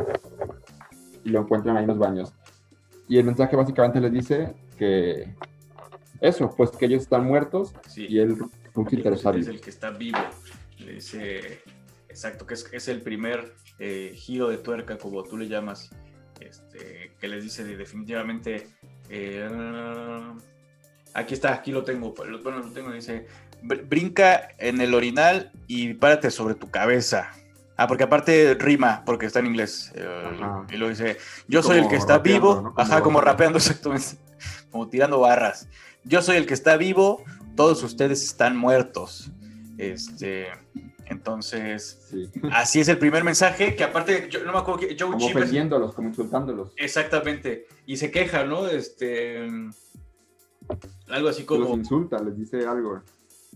y lo encuentran ahí en los baños. Y el mensaje básicamente les dice que eso, pues que ellos están muertos y él es el que está vivo. Le dice, exacto, que es, es el primer eh, giro de tuerca, como tú le llamas, este, que les dice definitivamente, eh, aquí está, aquí lo tengo, bueno, lo tengo, dice, brinca en el orinal y párate sobre tu cabeza. Ah, porque aparte rima, porque está en inglés. Eh, y lo dice, yo soy el que está vivo. Ajá, como rapeando exactamente. Como tirando barras. Yo soy el que está vivo, todos ustedes están muertos. Este, entonces, así es el primer mensaje, que aparte, yo no me acuerdo que Joe Como ofendiéndolos, como insultándolos. Exactamente. Y se queja, ¿no? Este, algo así como... Los insulta, les dice algo.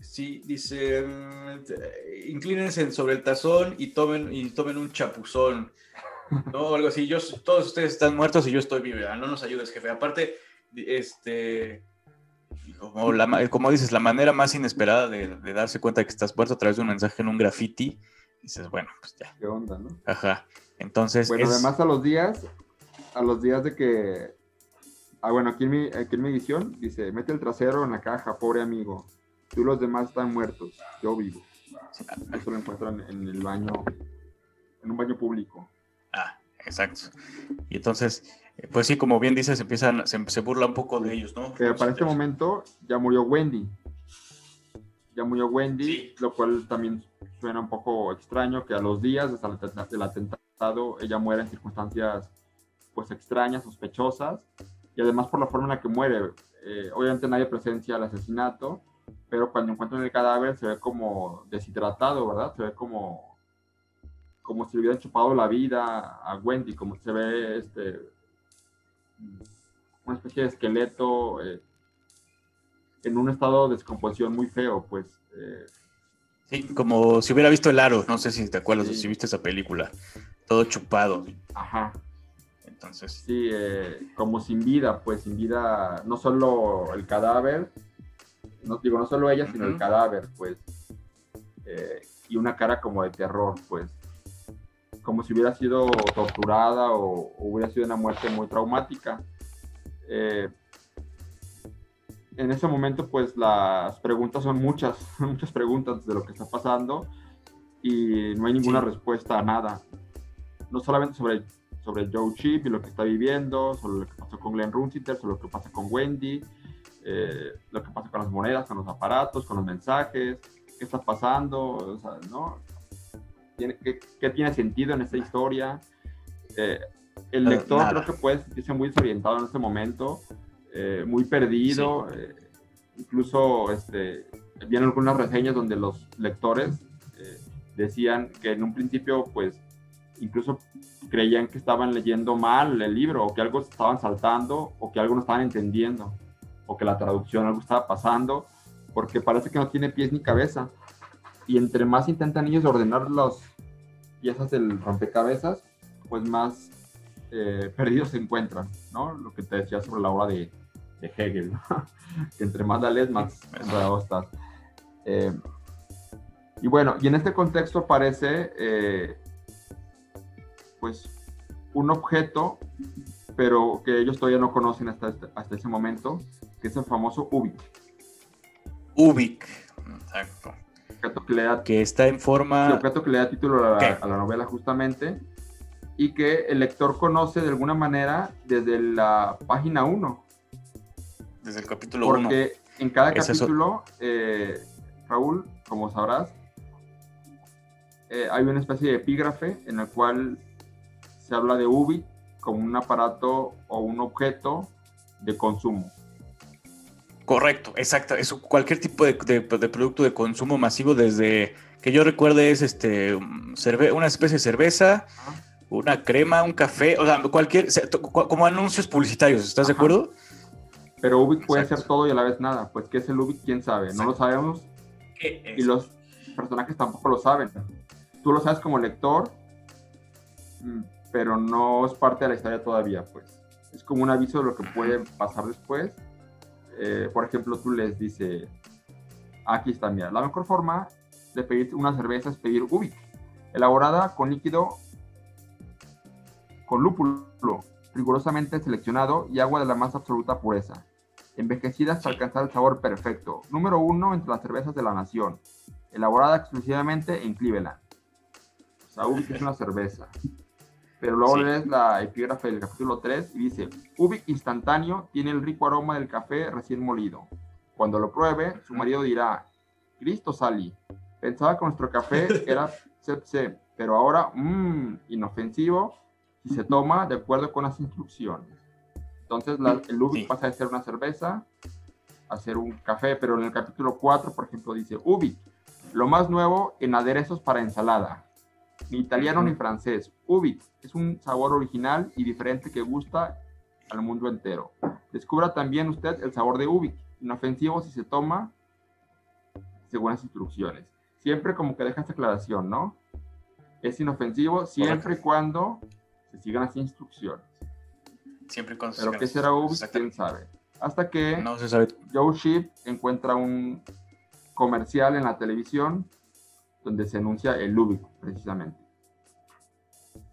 Sí, dice, mm, inclínense sobre el tazón y tomen, y tomen un chapuzón. ¿no? Algo así. Yo, todos ustedes están muertos y yo estoy vivo. No nos ayudes, jefe. Aparte, este, como, la, como dices, la manera más inesperada de, darse cuenta de que estás muerto a través de un mensaje en un graffiti, dices, bueno, pues ya. ¿Qué onda, no? Ajá. Entonces. Bueno, además a los días, a los días de que. Ah, bueno, aquí en, mi, aquí en mi edición dice: mete el trasero en la caja, pobre amigo. Tú los demás están muertos, yo vivo. Eso lo encuentran en el baño, en un baño público. Ah, exacto. Y entonces, eh, pues sí, como bien dices, empiezan, se, burla un poco de ellos, ¿no? para este momento ya murió Wendy. Ya murió Wendy, lo cual también suena un poco extraño que a los días del atentado ella muera en circunstancias pues extrañas, sospechosas, y además por la forma en la que muere. Eh, obviamente nadie presencia el asesinato, pero cuando encuentran el cadáver se ve como deshidratado, ¿verdad? Se ve como, como si le hubieran chupado la vida a Wendy, como se ve este, una especie de esqueleto eh, en un estado de descomposición muy feo, pues. Eh. sí, como si hubiera visto el aro, no sé si te acuerdas, si viste esa película, todo chupado. Ajá. Entonces. Sí, como sin vida, pues sin vida, no solo el cadáver, no digo, no solo ella, sino el cadáver, pues. y una cara como de terror, pues como si hubiera sido torturada o, hubiera sido una muerte muy traumática. Eh, en ese momento, pues las preguntas son muchas, muchas preguntas de lo que está pasando y no hay ninguna respuesta a nada. No solamente sobre, sobre Joe Chip y lo que está viviendo, sobre lo que pasó con Glenn Runciter, sobre lo que pasa con Wendy, eh, lo que pasa con las monedas, con los aparatos, con los mensajes, qué está pasando, o sea, ¿no? qué, tiene sentido en esta historia. Eh, el eh, lector creo que puede sentirse muy desorientado en este momento, eh, muy perdido. incluso este, vienen algunas reseñas donde los lectores decían que en un principio, pues, incluso creían que estaban leyendo mal el libro, o que algo estaban saltando, o que algo no estaban entendiendo, o que la traducción algo estaba pasando, porque parece que no tiene pies ni cabeza y entre más intentan ellos ordenar las piezas del rompecabezas, pues más eh, perdidos se encuentran, ¿no? Lo que te decía sobre la obra de, Hegel, que entre más la lees, más enredado estás. Eh, y bueno, y en este contexto aparece, eh, pues, un objeto, pero que ellos todavía no conocen hasta, este, hasta ese momento, que es el famoso Ubik. Ubik, exacto que, está en forma... El objeto que le da título a la, novela justamente y que el lector conoce de alguna manera desde la página 1. Desde el capítulo 1. Porque en cada capítulo, eh, Raúl, como sabrás, eh, hay una especie de epígrafe en el cual se habla de UBI como un aparato o un objeto de consumo. Correcto, exacto. Es cualquier tipo de, producto de consumo masivo, desde que yo recuerde, es este una especie de cerveza, una crema, un café, o sea, cualquier, como anuncios publicitarios, ¿estás de acuerdo? Pero Ubik puede ser todo y a la vez nada. Pues, ¿qué es el Ubik? ¿Quién sabe? No lo sabemos. Y los personajes tampoco lo saben. Tú lo sabes como lector, mm, pero no es parte de la historia todavía, pues. Es como un aviso de lo que puede pasar después eh, por ejemplo, tú les dices, aquí está, mira, la mejor forma de pedir una cerveza es pedir Ubik, elaborada con líquido con lúpulo, rigurosamente seleccionado y agua de la más absoluta pureza, envejecida hasta alcanzar el sabor perfecto. Número uno entre las cervezas de la nación, elaborada exclusivamente en Cleveland. O sea, Ubik es una cerveza. Pero luego lees la epígrafe del capítulo 3 y dice, Ubik instantáneo tiene el rico aroma del café recién molido. Cuando lo pruebe, su marido dirá, Cristo Sally, pensaba que nuestro café era CPC, pero ahora, mmm, inofensivo, si se toma de acuerdo con las instrucciones. Entonces el Ubik pasa de ser una cerveza a ser un café, pero en el capítulo 4, por ejemplo, dice, Ubik, lo más nuevo en aderezos para ensalada ni italiano ni francés. Ubik es un sabor original y diferente que gusta al mundo entero. Descubra también usted el sabor de Ubik, inofensivo si se toma según las instrucciones. Siempre como que deja esta aclaración, ¿no? Es inofensivo siempre y cuando se sigan las instrucciones. Siempre cuando Pero qué será Ubik, quién sabe. Hasta que Joe Sheep encuentra un comercial en la televisión donde se anuncia el Ubik, precisamente.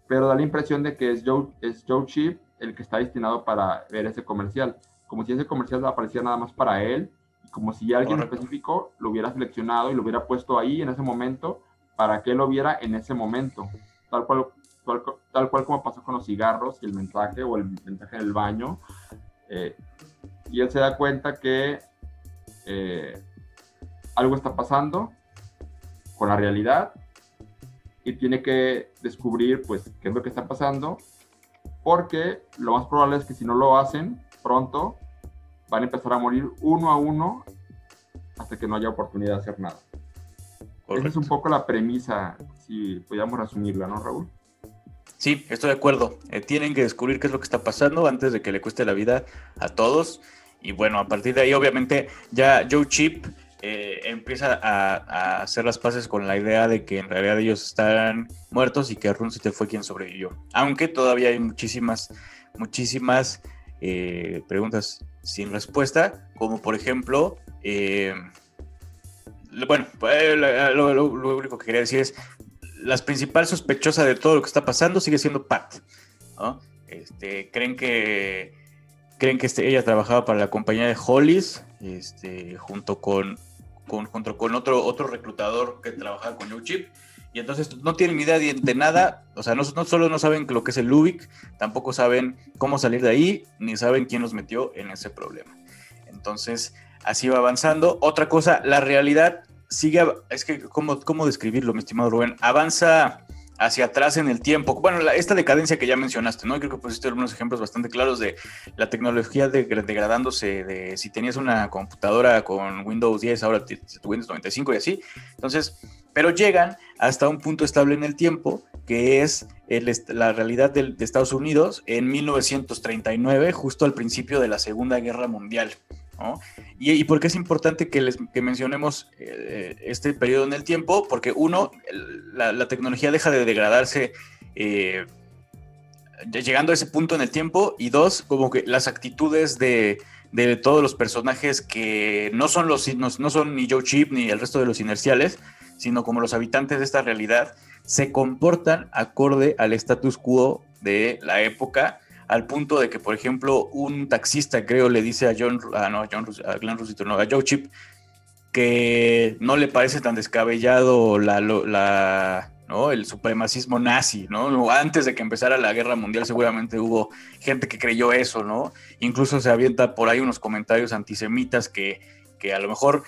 Pero da la impresión de que es Joe, es Joe Chip el que está destinado para ver ese comercial, como si ese comercial apareciera nada más para él, como si alguien específico lo hubiera seleccionado y lo hubiera puesto ahí en ese momento para que él lo viera en ese momento, tal cual, tal, cual como pasó con los cigarros y el mensaje o el mensaje del baño. Eh, y él se da cuenta que eh, algo está pasando con la realidad y tiene que descubrir pues qué es lo que está pasando porque lo más probable es que si no lo hacen pronto van a empezar a morir uno a uno hasta que no haya oportunidad de hacer nada. Esa es un poco la premisa, si podíamos resumirla, ¿no, Raúl? Sí, estoy de acuerdo. Eh, tienen que descubrir qué es lo que está pasando antes de que le cueste la vida a todos. Y bueno, a partir de ahí, obviamente, ya Joe Chip eh, empieza a, hacer las paces con la idea de que en realidad ellos están muertos y que Runciter fue quien sobrevivió. Aunque todavía hay muchísimas, muchísimas eh, preguntas sin respuesta, como por ejemplo, bueno, lo, lo, único que quería decir es, la principal sospechosa de todo lo que está pasando sigue siendo Pat. Este, creen que creen que este, ella trabajaba para la compañía de Hollis, este, junto con, con, junto con otro, otro reclutador que trabajaba con New Chip. Y entonces no tienen idea de, nada, o sea, no, no, solo no saben lo que es el Lubic, tampoco saben cómo salir de ahí, ni saben quién los metió en ese problema. Entonces, así va avanzando. Otra cosa, la realidad sigue, es que, ¿cómo, cómo describirlo, mi estimado Rubén? Avanza hacia atrás en el tiempo. Bueno, esta decadencia que ya mencionaste, ¿no? Creo que pusiste algunos ejemplos bastante claros de la tecnología degradándose, de si tenías una computadora con Windows 10, ahora Windows 95 y así. Entonces, pero llegan hasta un punto estable en el tiempo, que es la realidad de Estados Unidos en 1939, justo al principio de la Segunda Guerra Mundial. Y, por qué es importante que, les, mencionemos eh, este periodo en el tiempo, porque uno, la, tecnología deja de degradarse eh, llegando a ese punto en el tiempo, y dos, como que las actitudes de, todos los personajes que no son, los, no, no son ni Joe Chip ni el resto de los inerciales, sino como los habitantes de esta realidad, se comportan acorde al status quo de la época al punto de que, por ejemplo, un taxista, creo, le dice a John, ah, no, a John, a Glenn Rosito, no, a Joe Chip, que no le parece tan descabellado la, la, ¿no? el supremacismo nazi, ¿no? Antes de que empezara la guerra mundial seguramente hubo gente que creyó eso, ¿no? Incluso se avienta por ahí unos comentarios antisemitas que, que a lo mejor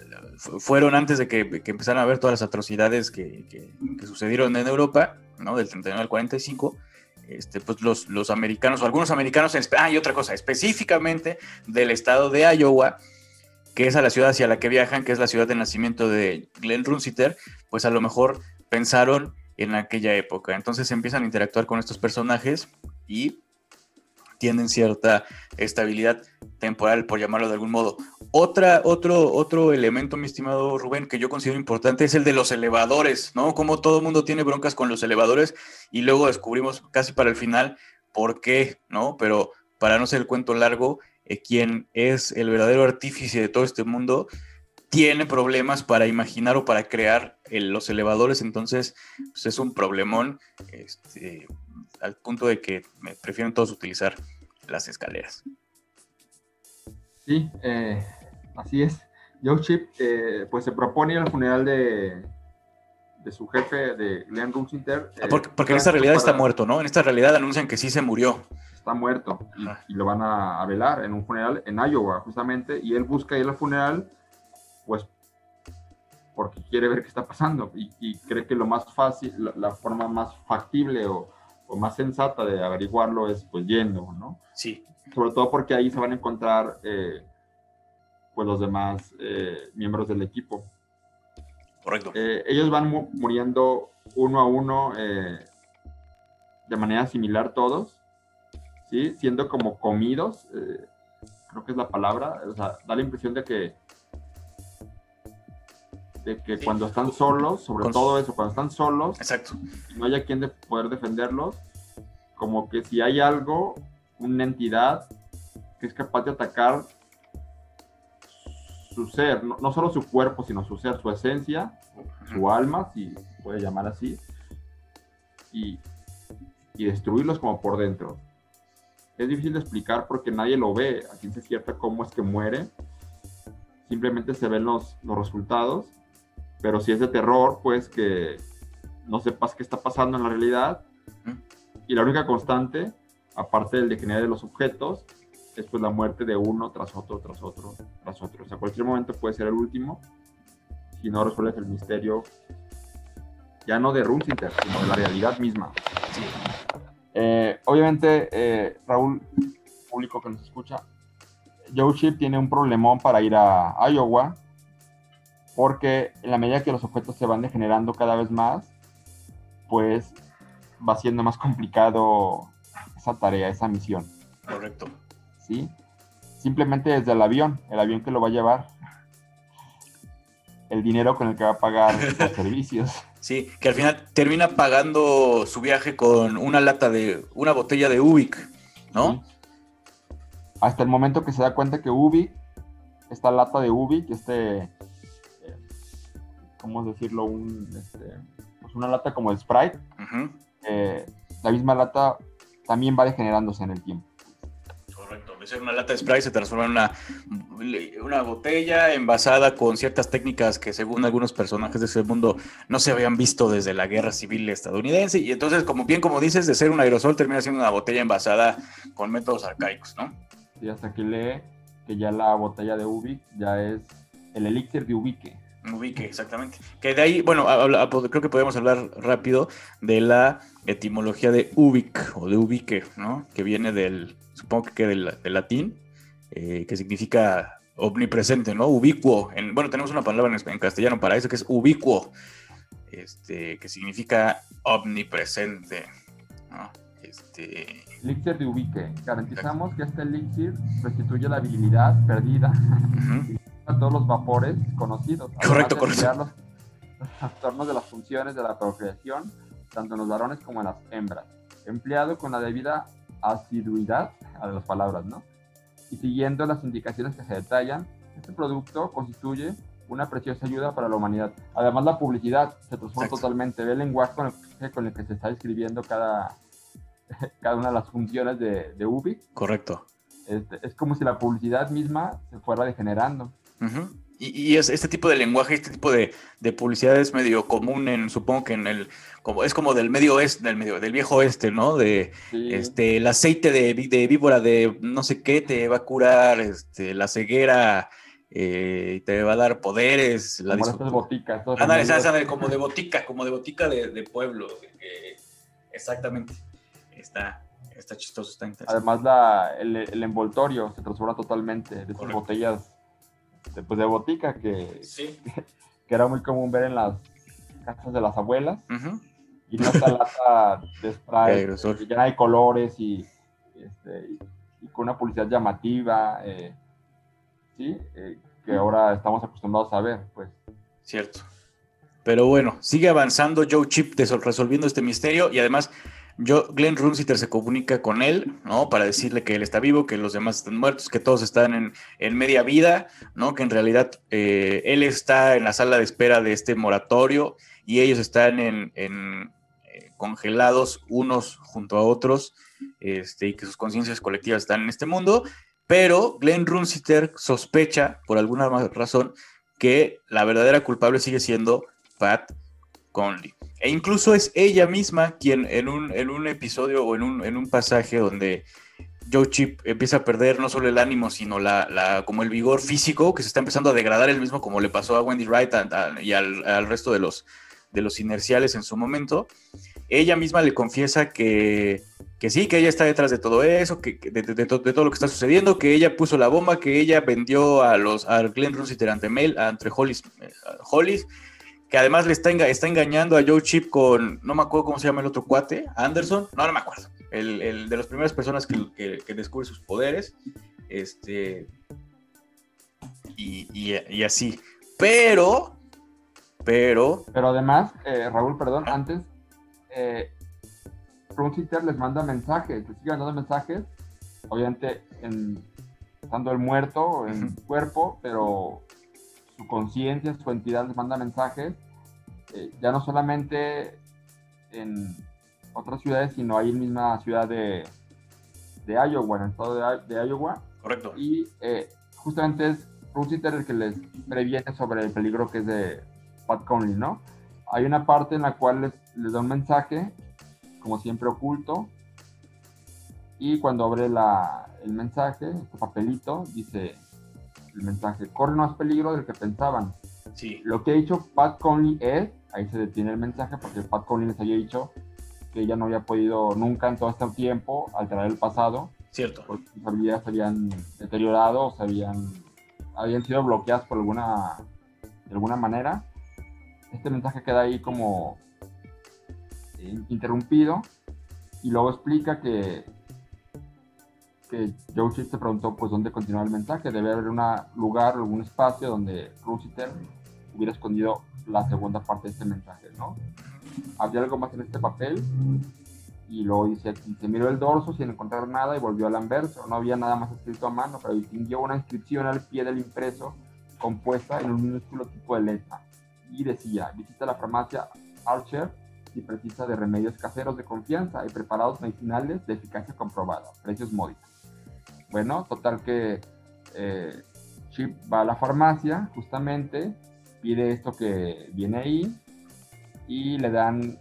eh, fueron antes de que, que empezaran a ver todas las atrocidades que, que, que, sucedieron en Europa, ¿no? Del 39 al 45, este, pues los, los americanos, o algunos americanos, ah, y otra cosa, específicamente del estado de Iowa, que es a la ciudad hacia la que viajan, que es la ciudad de nacimiento de Glenn Runsiter, pues a lo mejor pensaron en aquella época. Entonces empiezan a interactuar con estos personajes y tienen cierta estabilidad temporal, por llamarlo de algún modo. Otra, otro, otro elemento, mi estimado Rubén, que yo considero importante es el de los elevadores, ¿no? Como todo mundo tiene broncas con los elevadores y luego descubrimos casi para el final por qué, ¿no? Pero para no ser el cuento largo, eh, quien es el verdadero artífice de todo este mundo tiene problemas para imaginar o para crear los elevadores, entonces pues, es un problemón este, al punto de que me prefieren todos utilizar las escaleras. Sí, eh, así es. Joe Chip eh, pues se propone el funeral de, de su jefe, de Glenn Runsinter. Ah, porque, porque en esta realidad está muerto, ¿no? En esta realidad anuncian que sí se murió. Está muerto y, lo van a, velar en un funeral en Iowa, justamente, y él busca ir al funeral, pues porque quiere ver qué está pasando y, cree que lo más fácil, la forma más factible o, o más sensata de averiguarlo es pues yendo, ¿no? Sí. Sobre todo porque ahí se van a encontrar eh, pues los demás eh, miembros del equipo. Correcto. Eh, ellos van muriendo uno a uno de manera similar todos, ¿sí? Siendo como comidos, creo que es la palabra, o sea, da la impresión de que de que cuando están solos, sobre todo eso, cuando están solos, Exacto. no haya quien de poder defenderlos, como que si hay algo, una entidad que es capaz de atacar su ser, no, solo su cuerpo, sino su ser, su esencia, su alma, si se puede llamar así, y, y destruirlos como por dentro. Es difícil de explicar porque nadie lo ve, a ciencia cierta cómo es que muere, simplemente se ven los, los resultados pero si es de terror, pues que no sepas qué está pasando en la realidad. Y la única constante, aparte del degenerar de los objetos, es pues la muerte de uno tras otro, tras otro, tras otro. O sea, cualquier momento puede ser el último si no resuelves el misterio, ya no de Runsinter, sino de la realidad misma. Eh, obviamente, eh, Raúl, público que nos escucha, Joe Chip tiene un problemón para ir a Iowa porque en la medida que los objetos se van degenerando cada vez más, pues va siendo más complicado esa tarea, esa misión. Correcto. ¿Sí? Simplemente desde el avión, el avión que lo va a llevar, el dinero con el que va a pagar los servicios. Sí, que al final termina pagando su viaje con una lata de, una botella de Ubik, ¿no? Hasta el momento que se da cuenta que Ubik, esta lata de Ubik, este, eh, ¿cómo decirlo? Un, este, pues una lata como el Sprite, eh, la misma lata también va degenerándose en el tiempo. Ser una lata de Sprite se transforma en una, una botella envasada con ciertas técnicas que según algunos personajes de ese mundo no se habían visto desde la guerra civil estadounidense y entonces como bien como dices de ser un aerosol termina siendo una botella envasada con métodos arcaicos, ¿no? Y hasta que lee que ya la botella de Ubik ya es el elixir de Ubique. Ubique, exactamente. Que de ahí, bueno, creo que podemos hablar rápido de la etimología de Ubik o de Ubique, ¿no? Que viene del, supongo que del, latín, eh, que significa omnipresente, ¿no? Ubicuo. En, bueno, tenemos una palabra en, castellano para eso que es ubicuo, este, que significa omnipresente, ¿no? Este... Elixir de ubique. Garantizamos que este elixir restituye la habilidad perdida a todos los vapores conocidos. Correcto, correcto. Los, trastornos de las funciones de la procreación, tanto en los varones como en las hembras. Empleado con la debida asiduidad a las palabras, ¿no? Y siguiendo las indicaciones que se detallan, este producto constituye una preciosa ayuda para la humanidad. Además, la publicidad se transforma totalmente. Ve el lenguaje con el, con el, que se está escribiendo cada, cada una de las funciones de, de UBI. Correcto. Este, es como si la publicidad misma se fuera degenerando. Y, es, este tipo de lenguaje, este tipo de, publicidad es medio común en, supongo que en el, como, es como del medio oeste, del medio, del viejo oeste, ¿no? De este, el aceite de, víbora de no sé qué te va a curar, este, la ceguera, eh, te va a dar poderes. La como de botica. como de botica, como de botica de, pueblo. exactamente. Está, está chistoso, está interesante. Además, la, el, envoltorio se transforma totalmente de esas botellas de, pues, de botica que, que, era muy común ver en las casas de las abuelas. Y no está lata de spray llena de colores y, este, y, con una publicidad llamativa, eh, ¿sí? Eh, que ahora estamos acostumbrados a ver, pues. Cierto. Pero bueno, sigue avanzando Joe Chip resolviendo este misterio y además yo, Glenn Runsiter se comunica con él, ¿no? Para decirle que él está vivo, que los demás están muertos, que todos están en, media vida, ¿no? Que en realidad eh, él está en la sala de espera de este moratorio y ellos están en, eh, congelados unos junto a otros, este, y que sus conciencias colectivas están en este mundo. Pero Glenn Runsiter sospecha, por alguna razón, que la verdadera culpable sigue siendo Pat Conley. E incluso es ella misma quien en un, en un episodio o en un, en un pasaje donde Joe Chip empieza a perder no solo el ánimo, sino la, como el vigor físico, que se está empezando a degradar el mismo como le pasó a Wendy Wright y al, resto de los, de los inerciales en su momento. Ella misma le confiesa que, sí, que ella está detrás de todo eso, que, de, todo lo que está sucediendo, que ella puso la bomba, que ella vendió a los a Glenn Russiter ante Mel, entre Hollis, eh, Hollis que además le está, está engañando a Joe Chip con, no me acuerdo cómo se llama el otro cuate, Anderson, no, no me acuerdo, el, de las primeras personas que, descubre sus poderes, este, y, así, pero, pero... Pero además, eh, Raúl, perdón, antes, eh, les manda mensajes, les sigue mandando mensajes, obviamente en, estando el muerto en su cuerpo, pero su conciencia, su entidad les manda mensajes, eh, ya no solamente en otras ciudades, sino ahí en misma ciudad de, de Iowa, en el estado de, Iowa. Correcto. Y eh, justamente es Russiter el que les previene sobre el peligro que es de Pat Conley, ¿no? Hay una parte en la cual les, les da un mensaje, como siempre oculto, y cuando abre la, el mensaje, este papelito, dice el mensaje, corre más peligro del que pensaban. Sí. Lo que ha dicho Pat Conley es, ahí se detiene el mensaje, porque Pat Conley les había dicho que ella no había podido nunca en todo este tiempo alterar el pasado. Cierto. Porque sus habilidades se habían deteriorado, o se habían, habían sido bloqueadas por alguna, de alguna manera. Este mensaje queda ahí como, interrumpido y luego explica que, que Joe se preguntó pues dónde continuaba el mensaje. Debe haber un lugar, algún espacio donde Roosevelt hubiera escondido la segunda parte de este mensaje, ¿no? Había algo más en este papel y luego dice aquí, se miró el dorso sin encontrar nada y volvió al anverso. No había nada más escrito a mano, pero distinguió una inscripción al pie del impreso compuesta en un minúsculo tipo de letra. Y decía, visita la farmacia Archer si precisa de remedios caseros de confianza y preparados medicinales de eficacia comprobada, precios módicos. Bueno, total que eh, Chip va a la farmacia justamente, pide esto que viene ahí y le dan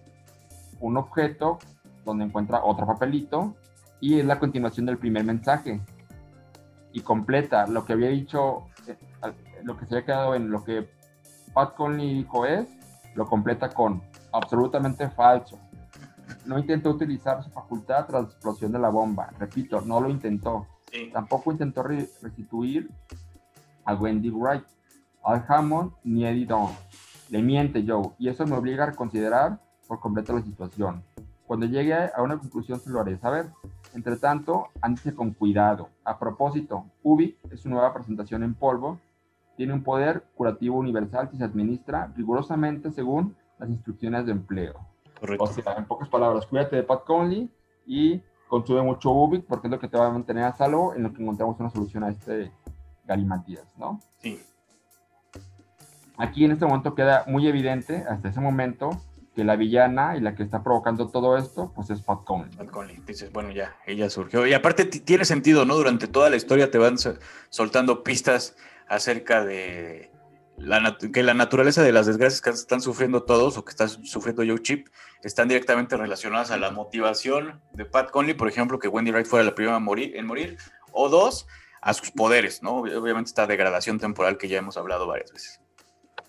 un objeto donde encuentra otro papelito y es la continuación del primer mensaje y completa lo que había dicho, eh, lo que se había quedado en lo que Pat Conley dijo es, lo completa con absolutamente falso. No intentó utilizar su facultad tras la explosión de la bomba. Repito, no lo intentó. Tampoco intentó restituir a Wendy Wright, Al Hammond ni Eddie Dawn. Le miente Joe y eso me obliga a considerar por completo la situación. Cuando llegue a una conclusión se lo haré saber. Entre tanto, ándese con cuidado. A propósito, Ubik es su nueva presentación en polvo. Tiene un poder curativo universal que se administra rigurosamente según las instrucciones de empleo. Correcto. O sea, en pocas palabras, cuídate de Pat Conley y consume mucho Ubik porque es lo que te va a mantener a salvo en lo que encontramos una solución a este galimatías, ¿no? Sí. Aquí en este momento queda muy evidente, hasta ese momento, que la villana y la que está provocando todo esto, pues es Pat Conley. Pat Conley, dices, bueno, ya, ella surgió. Y aparte tiene sentido, ¿no? Durante toda la historia te van soltando pistas acerca de la que la naturaleza de las desgracias que están sufriendo todos o que está sufriendo Joe Chip están directamente relacionadas a la motivación de Pat Conley, por ejemplo, que Wendy Wright fuera la primera morir, en morir, o dos, a sus poderes, ¿no? Obviamente esta degradación temporal que ya hemos hablado varias veces.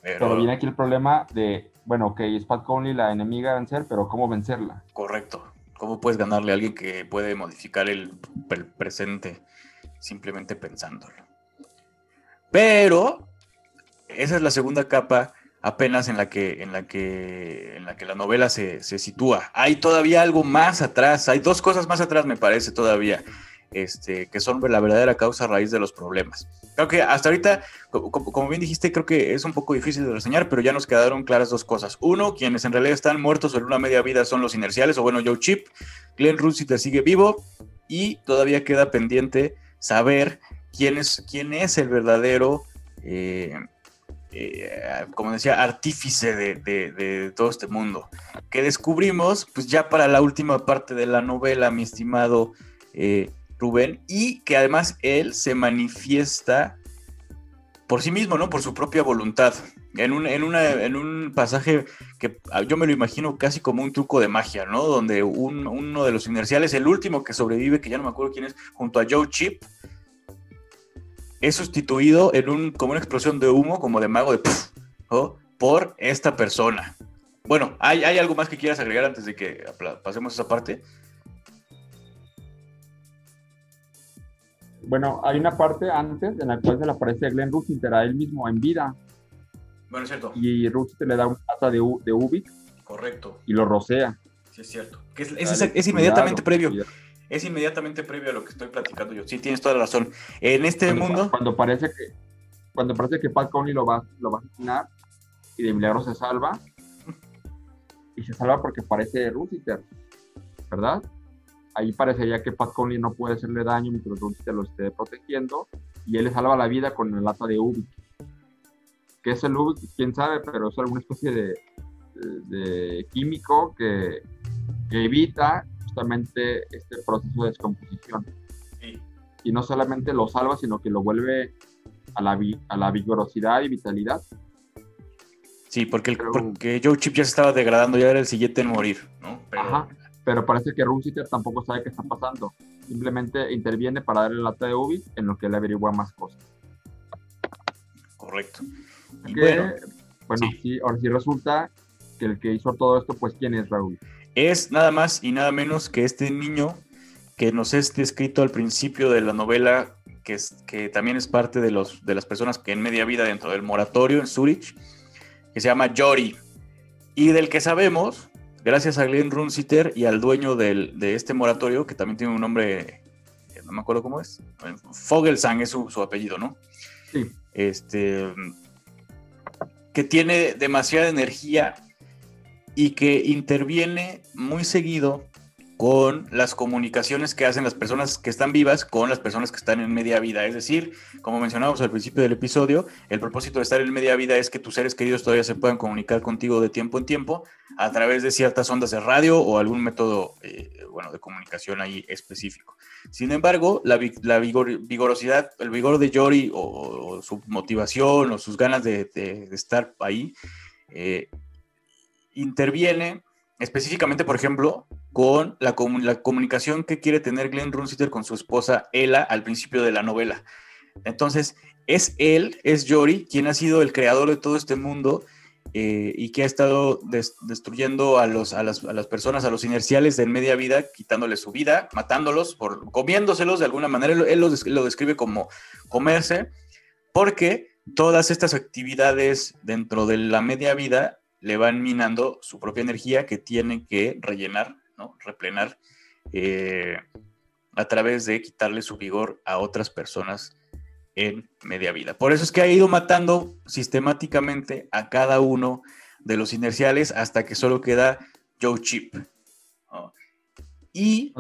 Pero, viene aquí el problema de, bueno, ok, es Pat Conley la enemiga a vencer, pero ¿cómo vencerla? Correcto. ¿Cómo puedes ganarle a alguien que puede modificar el, presente simplemente pensándolo? Pero esa es la segunda capa apenas en la que, en la que, en la, que la novela se, se, sitúa. Hay todavía algo más atrás, hay dos cosas más atrás, me parece todavía este, que son la verdadera causa raíz de los problemas. Creo que hasta ahorita, como, bien dijiste, creo que es un poco difícil de reseñar, pero ya nos quedaron claras dos cosas. Uno, quienes en realidad están muertos en una media vida son los inerciales, o bueno, Joe Chip, Glenn te sigue vivo, y todavía queda pendiente saber quién es, quién es el verdadero... Eh, eh, como decía, artífice de, todo este mundo, que descubrimos, pues ya para la última parte de la novela, mi estimado eh, Rubén, y que además él se manifiesta por sí mismo, ¿no? Por su propia voluntad. En un, en, en un pasaje que yo me lo imagino casi como un truco de magia, ¿no? Donde uno de los inerciales, el último que sobrevive, que ya no me acuerdo quién es, junto a Joe Chip, es sustituido en un, como una explosión de humo, como de mago de por esta persona. Bueno, ¿hay, ¿hay algo más que quieras agregar antes de que pasemos esa parte? Bueno, hay una parte antes en la cual se le aparece a Glenn Rossiter a él mismo en vida. Bueno, es cierto. Y Rossiter le da una taza de, de Ubik. Correcto. Y lo rocea. Sí, es cierto. es, inmediatamente previo. Es inmediatamente previo a lo que estoy platicando yo. Sí, tienes toda la razón. En este mundo. Cuando parece que cuando parece que Pat Conley lo va, lo va a asesinar y de milagro se salva. Y se salva porque parece Rossiter, ¿verdad? ahí parecería que Pat Conley no puede hacerle daño mientras te lo esté protegiendo y él le salva la vida con el lata de Ubik. ¿Qué es el Ubik? Quién sabe, pero es alguna especie de, de, químico que, que, evita justamente este proceso de descomposición. Y no solamente lo salva, sino que lo vuelve a la, a la vigorosidad y vitalidad. Sí, porque, el, porque Joe Chip ya se estaba degradando, ya era el siguiente en morir, ¿no? Ajá pero parece que Rusitter tampoco sabe qué está pasando. Simplemente interviene para darle la de Ubi en lo que él averigua más cosas. Correcto. bueno, sí. ahora sí resulta que el que hizo todo esto, pues, ¿quién es Raúl? Es nada más y nada menos que este niño que nos es descrito al principio de la novela, que, es, que también es parte de, los, de las personas que en media vida dentro del moratorio en Zurich, que se llama Jory, y del que sabemos gracias a Glenn Runsiter y al dueño de este moratorio, que también tiene un nombre, no me acuerdo cómo es, Fogelsang es su, su apellido, ¿no? Sí. Este, que tiene demasiada energía y que interviene muy seguido con las comunicaciones que hacen las personas que están vivas con las personas que están en media vida. Es decir, como mencionábamos al principio del episodio, el propósito de estar en media vida es que tus seres queridos todavía se puedan comunicar contigo de tiempo en tiempo a través de ciertas ondas de radio o algún método eh, bueno, de comunicación ahí específico. Sin embargo, la, vigorosidad, el vigor de Yori o, su motivación o sus ganas de, estar ahí eh, interviene específicamente, por ejemplo, con la, la, comunicación que quiere tener Glenn Runsiter con su esposa Ella al principio de la novela. Entonces, es él, es Jory, quien ha sido el creador de todo este mundo eh, y que ha estado destruyendo a, los, a, las, a, las, personas, a los inerciales de media vida, quitándoles su vida, matándolos, por, comiéndoselos de alguna manera. Él, lo, lo describe como comerse, porque todas estas actividades dentro de la media vida le van minando su propia energía que tiene que rellenar, ¿no? replenar eh, a través de quitarle su vigor a otras personas en media vida. Por eso es que ha ido matando sistemáticamente a cada uno de los inerciales hasta que solo queda Joe Chip. Y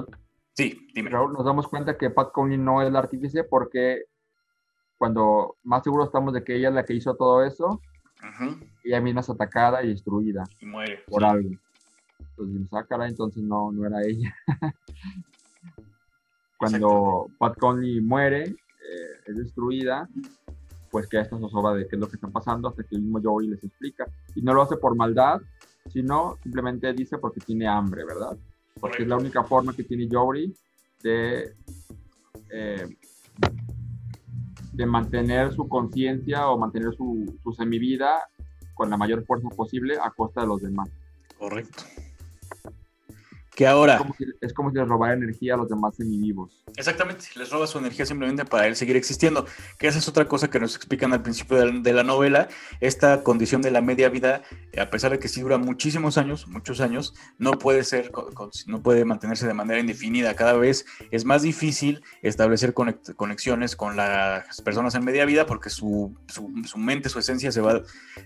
sí, dime. nos damos cuenta que Pat Conley no es el artífice porque cuando más seguro estamos de que ella es la que hizo todo eso, ella misma es atacada y destruida. Y muere. Por algo. Entonces, ah, entonces no, no era ella. Cuando Pat Conley muere, eh, es destruida, pues que esto nos obra de qué es lo que está pasando hasta que el mismo Joey les explica. Y no lo hace por maldad, sino simplemente dice porque tiene hambre, ¿verdad? Porque es la única forma que tiene Joey de eh, de mantener su conciencia o mantener su, su semivida con la mayor fuerza posible a costa de los demás. Correcto que ahora... Es como, si, les robara energía a los demás semivivos. Exactamente, les roba su energía simplemente para él seguir existiendo, que esa es otra cosa que nos explican al principio de la, novela, esta condición de la media vida, a pesar de que sí dura muchísimos años, muchos años, no puede ser, no puede mantenerse de manera indefinida, cada vez es más difícil establecer conexiones con las personas en media vida porque su, su, mente, su esencia se va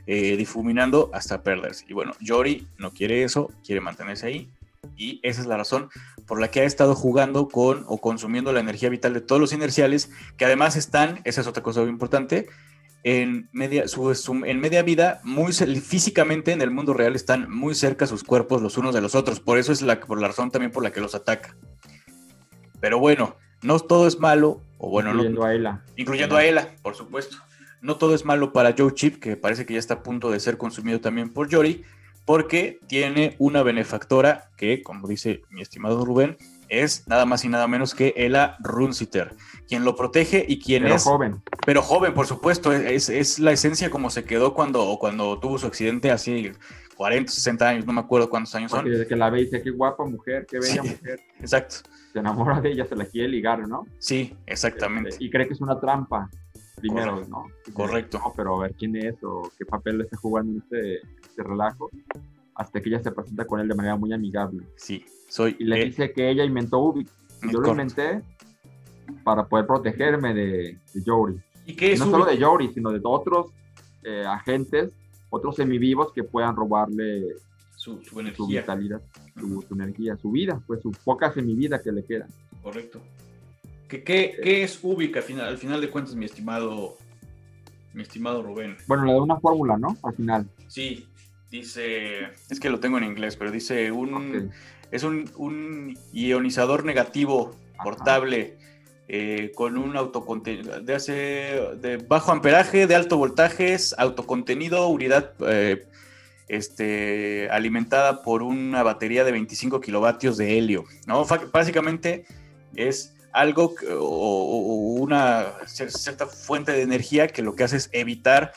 eh, difuminando hasta perderse. Y bueno, Yori no quiere eso, quiere mantenerse ahí y esa es la razón por la que ha estado jugando con o consumiendo la energía vital de todos los inerciales, que además están, esa es otra cosa muy importante, en media, en media vida, muy físicamente en el mundo real están muy cerca sus cuerpos los unos de los otros. Por eso es la, por la razón también por la que los ataca. Pero bueno, no todo es malo, o bueno, incluyendo a Ella. Incluyendo a Ella, por supuesto. No todo es malo para Joe Chip, que parece que ya está a punto de ser consumido también por Jory porque tiene una benefactora que, como dice mi estimado Rubén, es nada más y nada menos que Ella Runsiter, quien lo protege y quien pero es... joven. Pero joven, por supuesto, es, es, la esencia como se quedó cuando, cuando tuvo su accidente así 40, 60 años, no me acuerdo cuántos años son. Desde que la ve y dice, qué guapa mujer, qué bella mujer. Exacto. Se enamora de ella, se la quiere ligar, ¿no? Sí, exactamente. Este, y cree que es una trampa primero, ¿no? Correcto. No, pero a ver quién es o qué papel le está jugando en este, este relajo, hasta que ella se presenta con él de manera muy amigable. Sí, soy. Y le dice que ella inventó Ubik. Yo lo inventé para poder protegerme de, de Jory. ¿Y qué es No solo de Jory, sino de otros eh, agentes, otros semivivos que puedan robarle su, energía. vitalidad, su, energía, su vida, pues su poca semivida que le queda. Correcto. ¿Qué, qué, qué es Ubik al final, al final de cuentas, mi estimado, mi estimado Rubén? Bueno, le da una fórmula, ¿no? Al final. Sí, dice, es que lo tengo en inglés, pero dice un, es un, ionizador negativo portable eh, con un autocontenido de, hace, de bajo amperaje, de alto voltaje, autocontenido, unidad eh, este, alimentada por una batería de 25 kilovatios de helio. ¿no? Básicamente es algo o, una cierta fuente de energía que lo que hace es evitar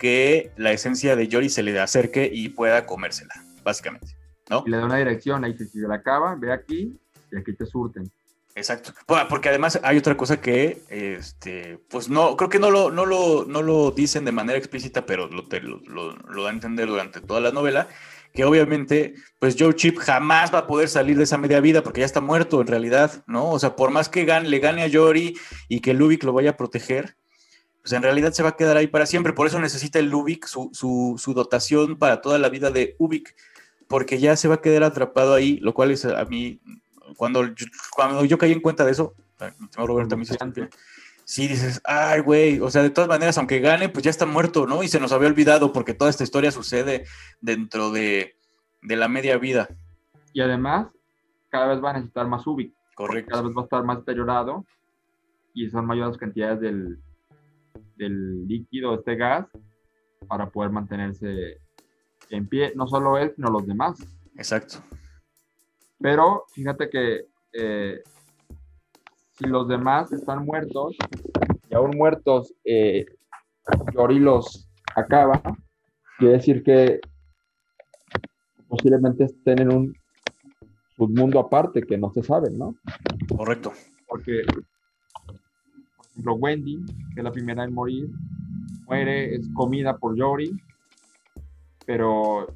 que la esencia de Yori se le acerque y pueda comérsela, básicamente. ¿no? Y le da una dirección, ahí si se la acaba, ve aquí y aquí te surten. Exacto. Porque además hay otra cosa que, este, pues no, creo que no lo, no lo, no lo dicen de manera explícita, pero lo, lo, lo, da a entender durante toda la novela, que obviamente, pues Joe Chip jamás va a poder salir de esa media vida porque ya está muerto en realidad, ¿no? O sea, por más que gane, le gane a Yori y que Lubick lo vaya a proteger, pues en realidad se va a quedar ahí para siempre. Por eso necesita el Lubick su, su, dotación para toda la vida de Ubik, porque ya se va a quedar atrapado ahí, lo cual es a mí, cuando, cuando yo caí en cuenta de eso, Roberto, me sí dices, ay, güey, o sea, de todas maneras, aunque gane, pues ya está muerto, ¿no? Y se nos había olvidado porque toda esta historia sucede dentro de, la media vida. Y además, cada vez va a necesitar más Ubik. Correcto. Cada vez va a estar más deteriorado y son mayores cantidades del, del líquido, este gas, para poder mantenerse en pie, no solo él, sino los demás. Exacto. Pero fíjate que eh, si los demás están muertos, y aún muertos, eh, Yori los acaba, quiere decir que posiblemente estén en un submundo aparte que no se sabe, ¿no? Correcto. Porque, por ejemplo, Wendy, que es la primera en morir, muere, es comida por Yori, pero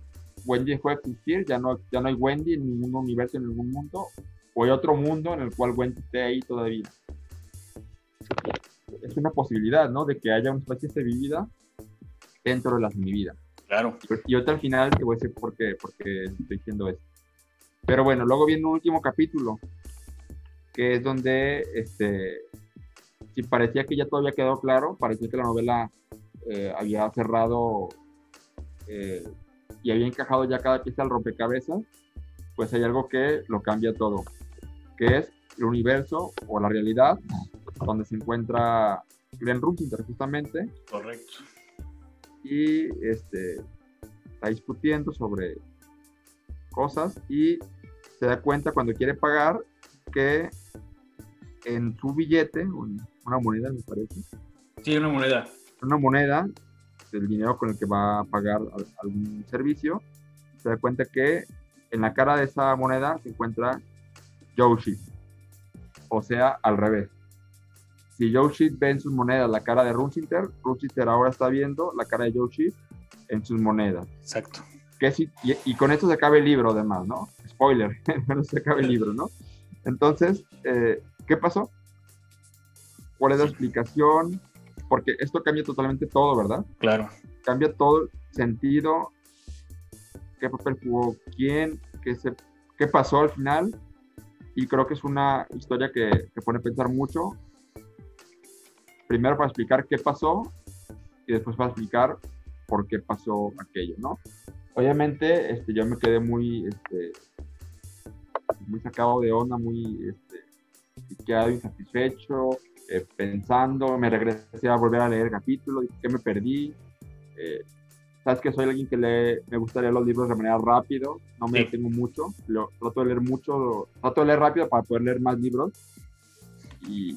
Wendy fue a existir, ya no, ya no hay Wendy en ningún universo, en ningún mundo, o hay otro mundo en el cual Wendy esté ahí todavía. Es una posibilidad, ¿no? De que haya una especie de vida dentro de la vida. Claro. Y ahorita al final te voy a decir por qué, porque estoy diciendo esto. Pero bueno, luego viene un último capítulo, que es donde, este, si parecía que ya todo había quedado claro, parecía que la novela eh, había cerrado eh, y había encajado ya cada pieza al rompecabezas, pues hay algo que lo cambia todo que es el universo o la realidad donde se encuentra Glenn Rusinter justamente. Correcto. Y este, está discutiendo sobre cosas y se da cuenta cuando quiere pagar que en su billete, una moneda me parece. Sí, una moneda. Una moneda, del dinero con el que va a pagar algún servicio, se da cuenta que en la cara de esa moneda se encuentra Yoshi. O sea, al revés. Si Yoshi ve en sus monedas la cara de Runsinter, Runsinter ahora está viendo la cara de Yoshi en sus monedas. Exacto. Que si, y, con esto se acaba el libro, además, ¿no? Spoiler, se acaba el libro, ¿no? Entonces, eh, ¿qué pasó? ¿Cuál es la explicación? Porque esto cambia totalmente todo, ¿verdad? Claro. Cambia todo el sentido, qué papel jugó quién, qué, se, qué pasó al final y creo que es una historia que, que pone a pensar mucho. Primero para explicar qué pasó y después para explicar por qué pasó aquello, ¿no? Obviamente, este, yo me quedé muy, este, muy sacado de onda, muy este, quedado insatisfecho, eh, pensando, me regresé a volver a leer el capítulo, ¿qué me perdí? Eh, sabes que soy alguien que lee, me gusta leer los libros de manera rápido, no me detengo mucho, lo, trato de leer mucho, trato de leer rápido para poder leer más libros y,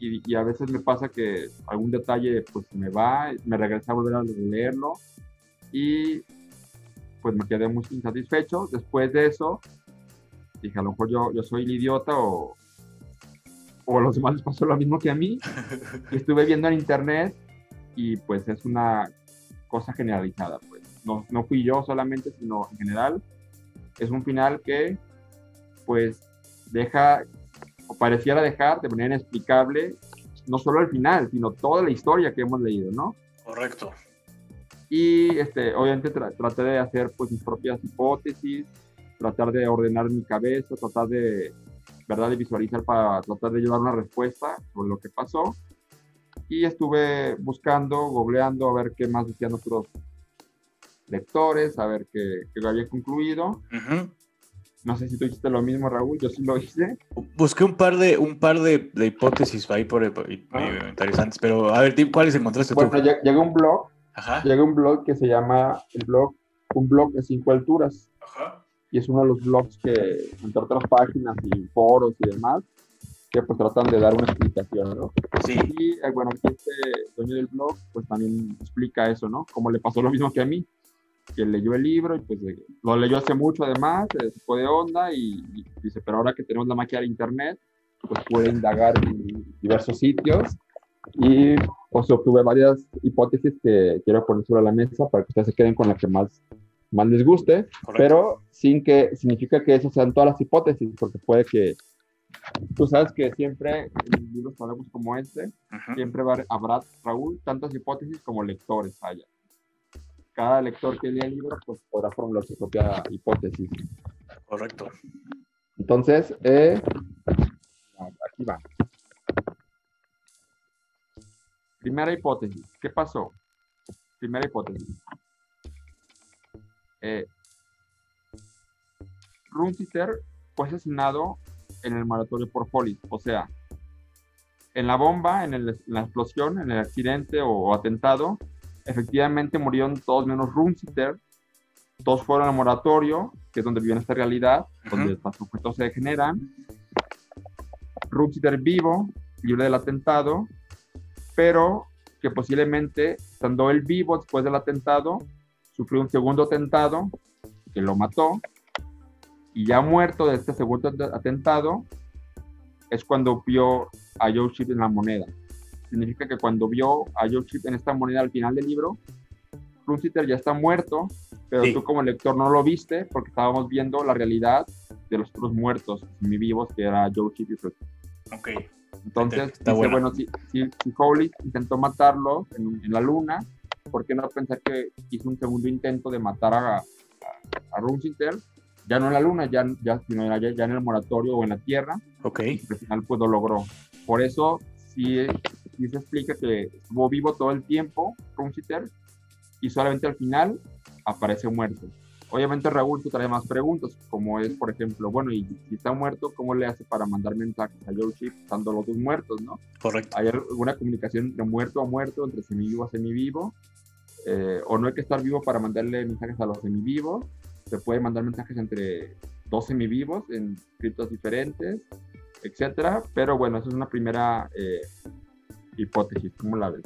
y, a veces me pasa que algún detalle pues me va, me regreso a volver a leerlo y pues me quedé muy insatisfecho. Después de eso dije a lo mejor yo, yo soy el idiota o, o a los demás les pasó lo mismo que a mí. y estuve viendo en internet y pues es una cosa generalizada, pues. No, no fui yo solamente, sino en general. Es un final que, pues, deja, o pareciera dejar de manera inexplicable, no solo el final, sino toda la historia que hemos leído, ¿no? Correcto. Y, este, obviamente, traté de hacer, pues, mis propias hipótesis, tratar de ordenar mi cabeza, tratar de, ¿verdad?, de visualizar para tratar de llevar una respuesta sobre lo que pasó y estuve buscando, googleando a ver qué más decían otros lectores, a ver qué, qué lo había concluido. No sé si tú hiciste lo mismo, Raúl, yo sí lo hice. Busqué un par de, un par de, hipótesis ahí por, ah. interesantes, pero a ver, ¿cuáles encontraste bueno, tú? Bueno, llegó un blog, Ajá. llegó un blog que se llama el blog, un blog de cinco alturas. Ajá. Y es uno de los blogs que, entre otras páginas y foros y demás, que pues tratan de dar una explicación, ¿no? Sí. Y eh, bueno, aquí este dueño del blog pues también explica eso, ¿no? Como le pasó lo mismo que a mí, que leyó el libro y pues lo leyó hace mucho además, se fue de onda y, dice, pero ahora que tenemos la máquina de internet, pues puede indagar en diversos sitios y pues obtuve varias hipótesis que quiero poner sobre la mesa para que ustedes se queden con la que más más les guste, pero sin que significa que esas sean todas las hipótesis, porque puede que tú sabes que siempre en libros como este, siempre habrá, Raúl, tantas hipótesis como lectores haya. Cada lector que lea el libro pues, podrá formular su propia hipótesis. Correcto. Entonces, eh, aquí va. Primera hipótesis. ¿Qué pasó? Primera hipótesis. Eh, fue asesinado en el moratorio por Follis. O sea, en la bomba, en, la explosión, en el accidente o, atentado, efectivamente murieron todos menos Runciter. Todos fueron al moratorio, que es donde viven esta realidad, donde los objetos se degeneran. Runciter vivo, libre del atentado, pero que posiblemente, estando él vivo después del atentado, sufrió un segundo atentado que lo mató y ya muerto de este segundo atentado es cuando vio a Joe Chip en la moneda. Significa que cuando vio a Joe Chip en esta moneda al final del libro, Runciter ya está muerto, pero tú como lector no lo viste porque estábamos viendo la realidad de los otros muertos vivos que era Joe Chip y. Ok. Entonces, dice, bueno, si, si, Howley intentó matarlo en, en la luna, ¿por qué no pensar que hizo un segundo intento de matar a, a, Ya no en la luna, ya, ya, sino ya, ya en el moratorio o en la Tierra. Ok. Y al final pues lo logró. Por eso sí, sí, se explica que estuvo vivo todo el tiempo, Runciter, y solamente al final aparece muerto. Obviamente Raúl tú trae más preguntas, como es, por ejemplo, bueno, y si está muerto, ¿cómo le hace para mandar mensajes a Chip estando los dos muertos, no? Correcto. ¿Hay alguna comunicación entre muerto a muerto, entre semivivo a semivivo? Eh, o no hay que estar vivo para mandarle mensajes a los semivivos. Se puede mandar mensajes entre dos semivivos en criptos diferentes, etcétera. Pero bueno, esa es una primera eh, hipótesis. ¿Cómo la ves?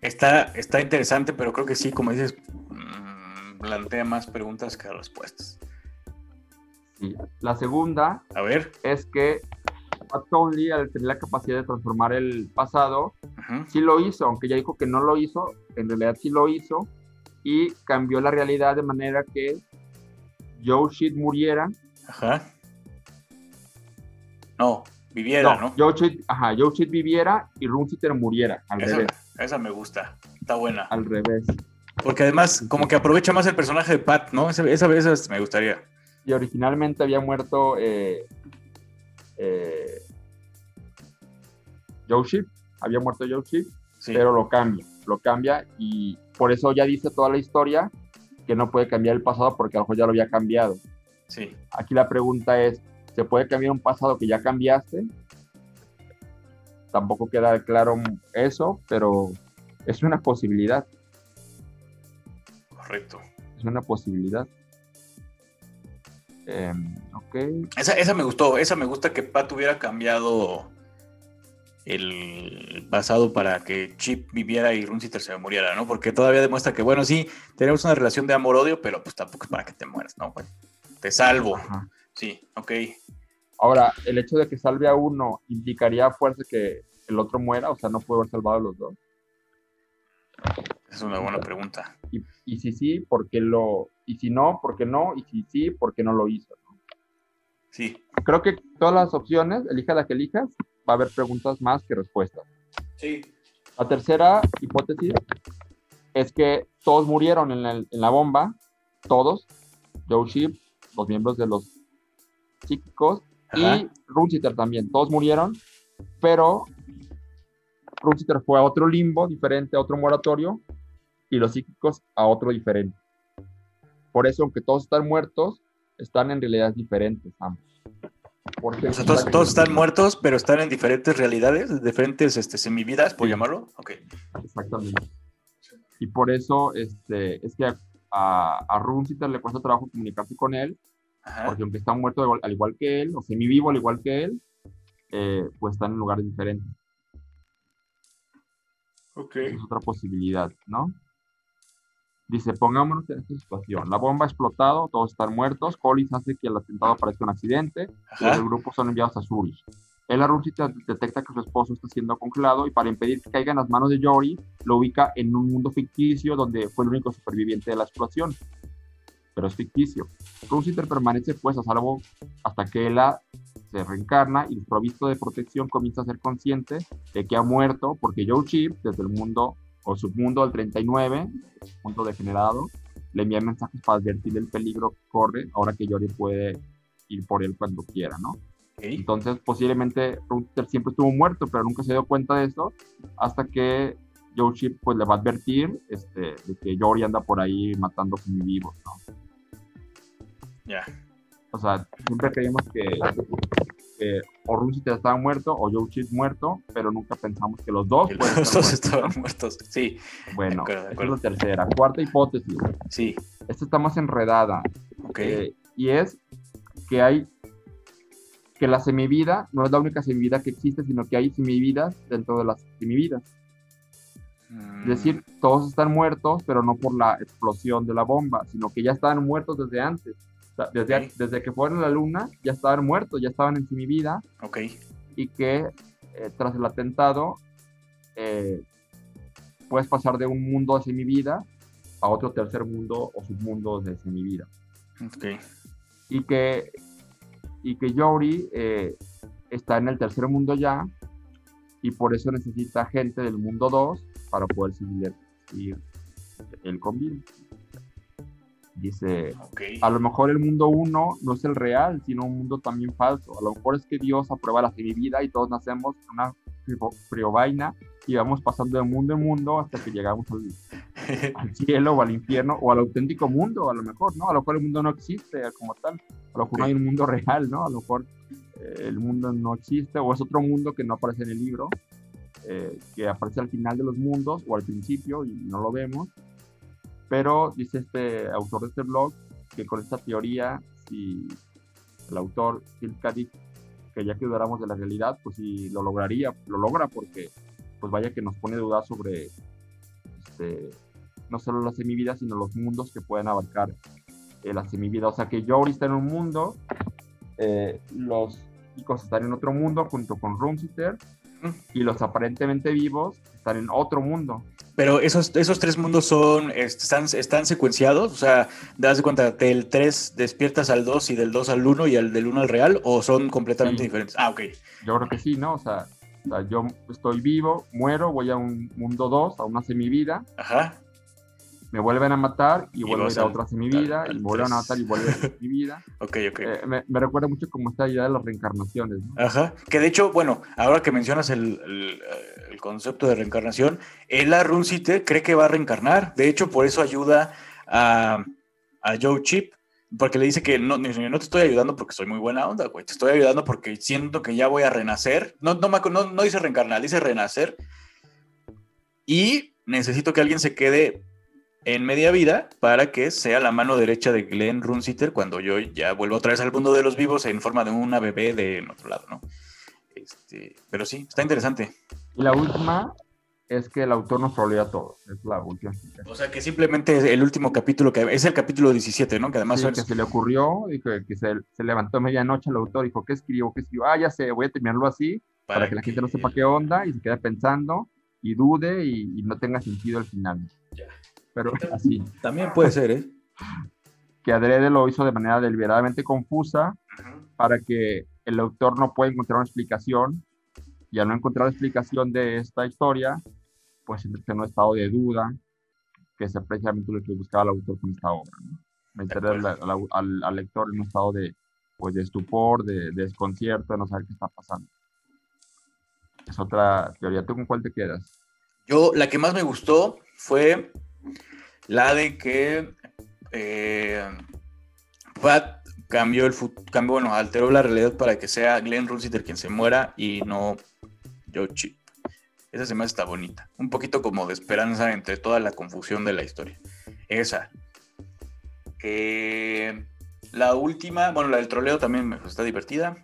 Está, está interesante, pero creo que sí, como dices, mm, plantea más preguntas que respuestas. Sí. La segunda a ver. es que Pat Conley, al tener la capacidad de transformar el pasado, sí lo hizo, aunque ya dijo que no lo hizo, en realidad sí lo hizo, y cambió la realidad de manera que Joe Shit muriera. Ajá. No, viviera, ¿no? Joe Shit, ajá, Joe Shit viviera y Runciter muriera, al esa, revés. Esa me gusta, está buena. Al revés. Porque además, como que aprovecha más el personaje de Pat, ¿no? Esa, vez me gustaría. Y originalmente había muerto eh, eh, Joe Ship, había muerto Joe Ship, pero lo cambia, lo cambia y por eso ya dice toda la historia que no puede cambiar el pasado porque a lo mejor ya lo había cambiado. Sí. Aquí la pregunta es, ¿se puede cambiar un pasado que ya cambiaste? Tampoco queda claro eso, pero es una posibilidad. Correcto. Es una posibilidad. Em, esa, esa me gustó, esa me gusta que Pat hubiera cambiado el pasado para que Chip viviera y Runciter se muriera, ¿no? Porque todavía demuestra que, bueno, sí, tenemos una relación de amor-odio, pero pues tampoco es para que te mueras, ¿no? te salvo. Sí, ok. Ahora, el hecho de que salve a uno implicaría fuerza que el otro muera, o sea, no puede haber salvado a los dos. Es una buena pregunta. Y, y si sí, ¿por qué lo...? Y si no, ¿por qué no? Y si sí, ¿por qué no lo hizo? Sí. Creo que todas las opciones, elija la que elijas, va a haber preguntas más que respuestas. Sí. La tercera hipótesis es que todos murieron en la, bomba, todos, Joe Ship, los miembros de los psíquicos y Runciter también, todos murieron, pero Runciter fue a otro limbo diferente, a otro moratorio, y los psíquicos a otro diferente. Por eso, aunque todos están muertos, están en realidades diferentes ambos. Porque todos, están muertos, pero están en diferentes realidades, diferentes este, semividas, por llamarlo. Ok. Exactamente. Y por eso este, es que a, a, Runciter le cuesta trabajo comunicarse con él, porque aunque está muerto al igual que él, o semivivo al igual que él, eh, pues están en lugares diferentes. Ok. Es otra posibilidad, ¿no? Dice, pongámonos en esta situación. La bomba ha explotado, todos están muertos. Collins hace que el atentado parezca un accidente. Y el grupo son enviados a Zurich. El Runciter detecta que su esposo está siendo congelado y para impedir que caiga en las manos de Jory, lo ubica en un mundo ficticio donde fue el único superviviente de la explosión. pero es ficticio. Runciter permanece pues a salvo hasta que Ella se reencarna y provisto de protección comienza a ser consciente de que ha muerto porque Joe Chip, desde el mundo o submundo del 39, mundo degenerado, le envía mensajes para advertir el peligro que corre ahora que Yori puede ir por él cuando quiera, ¿no? Entonces, posiblemente Runciter siempre estuvo muerto, pero nunca se dio cuenta de eso hasta que Chip pues le va a advertir este, de que Yori anda por ahí matando vivos, ¿no? Ya. O sea, siempre creímos que, que o Runciter estaba muerto o Joe Chip muerto, pero nunca pensamos que los dos, los dos estaban muertos. Sí. Bueno, esta es la tercera. Cuarta hipótesis. Sí. Esta está más enredada. Ok. Eh, y es que hay que la semivida no es la única semivida que existe, sino que hay semividas dentro de las semividas. Es decir, mm. todos están muertos, pero no por la explosión de la bomba, sino que ya estaban muertos desde antes. Desde, desde que fueron a la luna, ya estaban muertos, ya estaban en semivida. Ok. Y que eh, tras el atentado, eh, puedes pasar de un mundo de semivida a otro tercer mundo o submundo de semivida. Ok. Y que, y que Yori eh, está en el tercer mundo ya, y por eso necesita gente del mundo 2 para poder seguir el convivio. Dice, a lo mejor el mundo 1 no es el real, sino un mundo también falso. A lo mejor es que Dios aprueba la vida y todos nacemos en una vaina y vamos pasando de mundo en mundo hasta que llegamos al, cielo o al infierno o al auténtico mundo, a lo mejor, ¿no? A lo mejor el mundo no existe como tal, a lo mejor no hay un mundo real, ¿no? A lo mejor eh, el mundo no existe o es otro mundo que no aparece en el libro eh, que aparece al final de los mundos o al principio y no lo vemos. Pero dice este autor de este blog que con esta teoría, si el autor Phil que ya que dudáramos de la realidad, pues si lo lograría, lo logra porque pues vaya que nos pone dudas sobre este, no solo la semivida, sino los mundos que pueden abarcar eh, la semivida. O sea que Jory está en un mundo, eh, los chicos están en otro mundo junto con Rumsiter y los aparentemente vivos están en otro mundo. Pero esos, esos tres mundos son, están, están secuenciados, o sea, das cuenta, del 3 despiertas al 2 y del 2 al 1 y al del 1 al real, o son completamente diferentes. Ah, ok. Yo creo que sí, ¿no? O sea, o sea, yo estoy vivo, muero, voy a un mundo 2, a una semivida. Ajá me vuelven a matar y, vuelvo a ir a otra semivida, y me vuelven a matar y vuelvo a mi vida. ok, ok. Eh, me, recuerda mucho como esta idea de las reencarnaciones. Ajá, que de hecho, bueno, ahora que mencionas el, el, concepto de reencarnación, Ella Runcite cree que va a reencarnar, de hecho, por eso ayuda a, a Joe Chip, porque le dice que no, no te estoy ayudando porque soy muy buena onda, güey, te estoy ayudando porque siento que ya voy a renacer, no, no, no, no dice reencarnar, dice renacer, y necesito que alguien se quede en media vida para que sea la mano derecha de Glenn Runciter cuando yo ya vuelvo otra vez al mundo de los vivos en forma de una bebé de otro lado, ¿no? Este, pero sí, está interesante. Y la última es que el autor nos trolea todo. Es la última. O sea, que simplemente el último capítulo, que es el capítulo 17, ¿no? Que además sí, que se le ocurrió y que, se, se, levantó a medianoche el autor y dijo, ¿qué escribo? ¿Qué escribo? Ah, ya sé, voy a terminarlo así para, que, la gente no sepa qué onda y se quede pensando y dude y, y no tenga sentido al final. Ya pero así. También puede ser, ¿eh? Que Adrede lo hizo de manera deliberadamente confusa para que el autor no pueda encontrar una explicación y al no encontrar la explicación de esta historia, pues entra en un estado de duda, que es precisamente lo que buscaba el autor con esta obra. ¿no? Meter al, lector en un estado de, pues, de estupor, de, de desconcierto, de no saber qué está pasando. Es otra teoría. ¿Tú con cuál te quedas? Yo, la que más me gustó fue la de que eh, Pat cambió el cambio, bueno, alteró la realidad para que sea Glenn Russiter quien se muera y no Joe Chip. Esa se me está bonita. Un poquito como de esperanza entre toda la confusión de la historia. Esa. la última, bueno, la del troleo también me está divertida.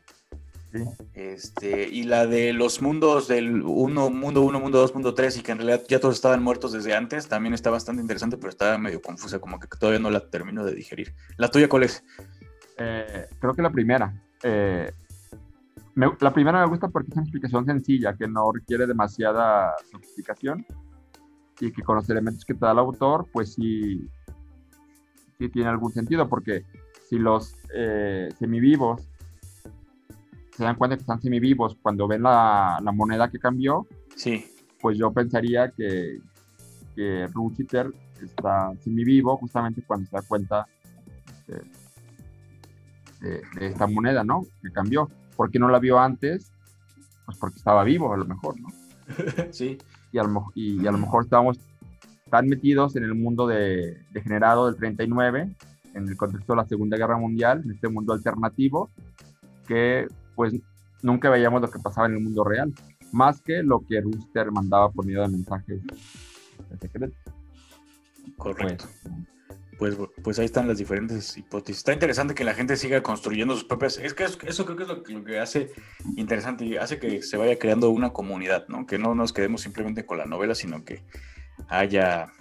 Este, y la de los mundos del uno, mundo 1, mundo 2, mundo 3, y que en realidad ya todos estaban muertos desde antes, también está bastante interesante, pero está medio confusa, como que todavía no la termino de digerir. ¿La tuya cuál es? Eh, creo que la primera. Eh, la primera me gusta porque es una explicación sencilla, que no requiere demasiada sofisticación y que con los elementos que te da el autor, pues sí, sí tiene algún sentido, porque si los eh, semivivos se dan cuenta que están semivivos cuando ven la, la, moneda que cambió, sí. pues yo pensaría que, que Ruchiter está semivivo justamente cuando se da cuenta de, de, esta moneda, ¿no? Que cambió. ¿Por qué no la vio antes? Pues porque estaba vivo, a lo mejor, ¿no? sí. Y a lo, y, a lo mejor estábamos tan metidos en el mundo de, degenerado del 39, en el contexto de la Segunda Guerra Mundial, en este mundo alternativo, que pues nunca veíamos lo que pasaba en el mundo real, más que lo que Rooster mandaba por medio de mensajes. Correcto. Pues, pues, ahí están las diferentes hipótesis. Está interesante que la gente siga construyendo sus propias. Es que eso, creo que es lo que, lo que, hace interesante y hace que se vaya creando una comunidad, ¿no? Que no nos quedemos simplemente con la novela, sino que haya.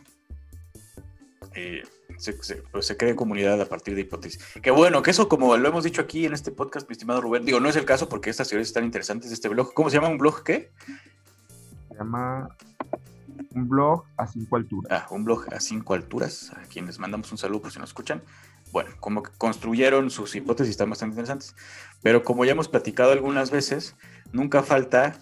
Eh, se, pues se, cree comunidad a partir de hipótesis. Que bueno, que eso, como lo hemos dicho aquí en este podcast, mi estimado Rubén, digo, no es el caso porque estas teorías están interesantes de este blog. ¿Cómo se llama un blog? ¿Qué? Se llama un blog a cinco alturas. Ah, un blog a cinco alturas, a quienes mandamos un saludo por si nos escuchan. Bueno, como que construyeron sus hipótesis, están bastante interesantes. Pero como ya hemos platicado algunas veces, nunca falta.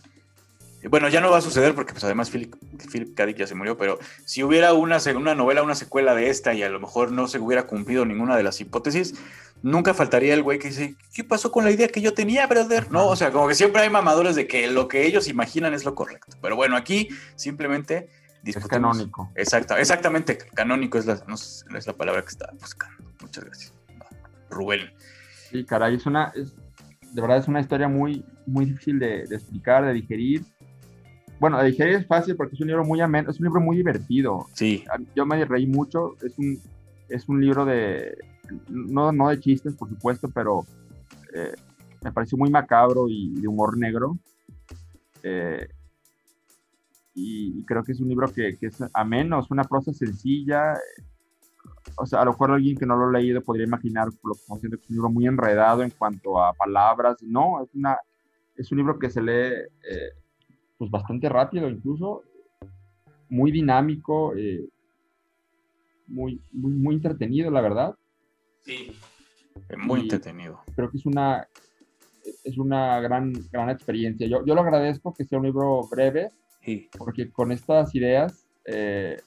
Bueno, ya no va a suceder porque pues además Philip, Philip K. Dick ya se murió, pero si hubiera una, una novela, una secuela de esta y a lo mejor no se hubiera cumplido ninguna de las hipótesis, nunca faltaría el güey que dice, ¿qué pasó con la idea que yo tenía, brother? No, o sea, como que siempre hay mamadores de que lo que ellos imaginan es lo correcto. Pero bueno, aquí simplemente es canónico. Exacto, exactamente, canónico es la, es la palabra que estaba buscando. Muchas gracias. Rubén. Sí, caray, es una, es, de verdad es una historia muy, muy difícil de, explicar, de digerir. Bueno, digerir es fácil porque es un libro muy ameno, es un libro muy divertido. Sí. Yo me reí mucho, es un, es un libro de, no, no de chistes, por supuesto, pero eh, me pareció muy macabro y de humor negro. Eh, y, creo que es un libro que, que, es ameno, es una prosa sencilla. O sea, a lo mejor alguien que no lo ha leído podría imaginar lo que es un libro muy enredado en cuanto a palabras. No, es, una, es un libro que se lee eh, pues bastante rápido incluso, muy dinámico, eh, muy, muy, muy, entretenido, la verdad. Sí, muy entretenido. Creo que es una, es una gran, gran experiencia. Yo, yo lo agradezco que sea un libro breve, porque con estas ideas, eh,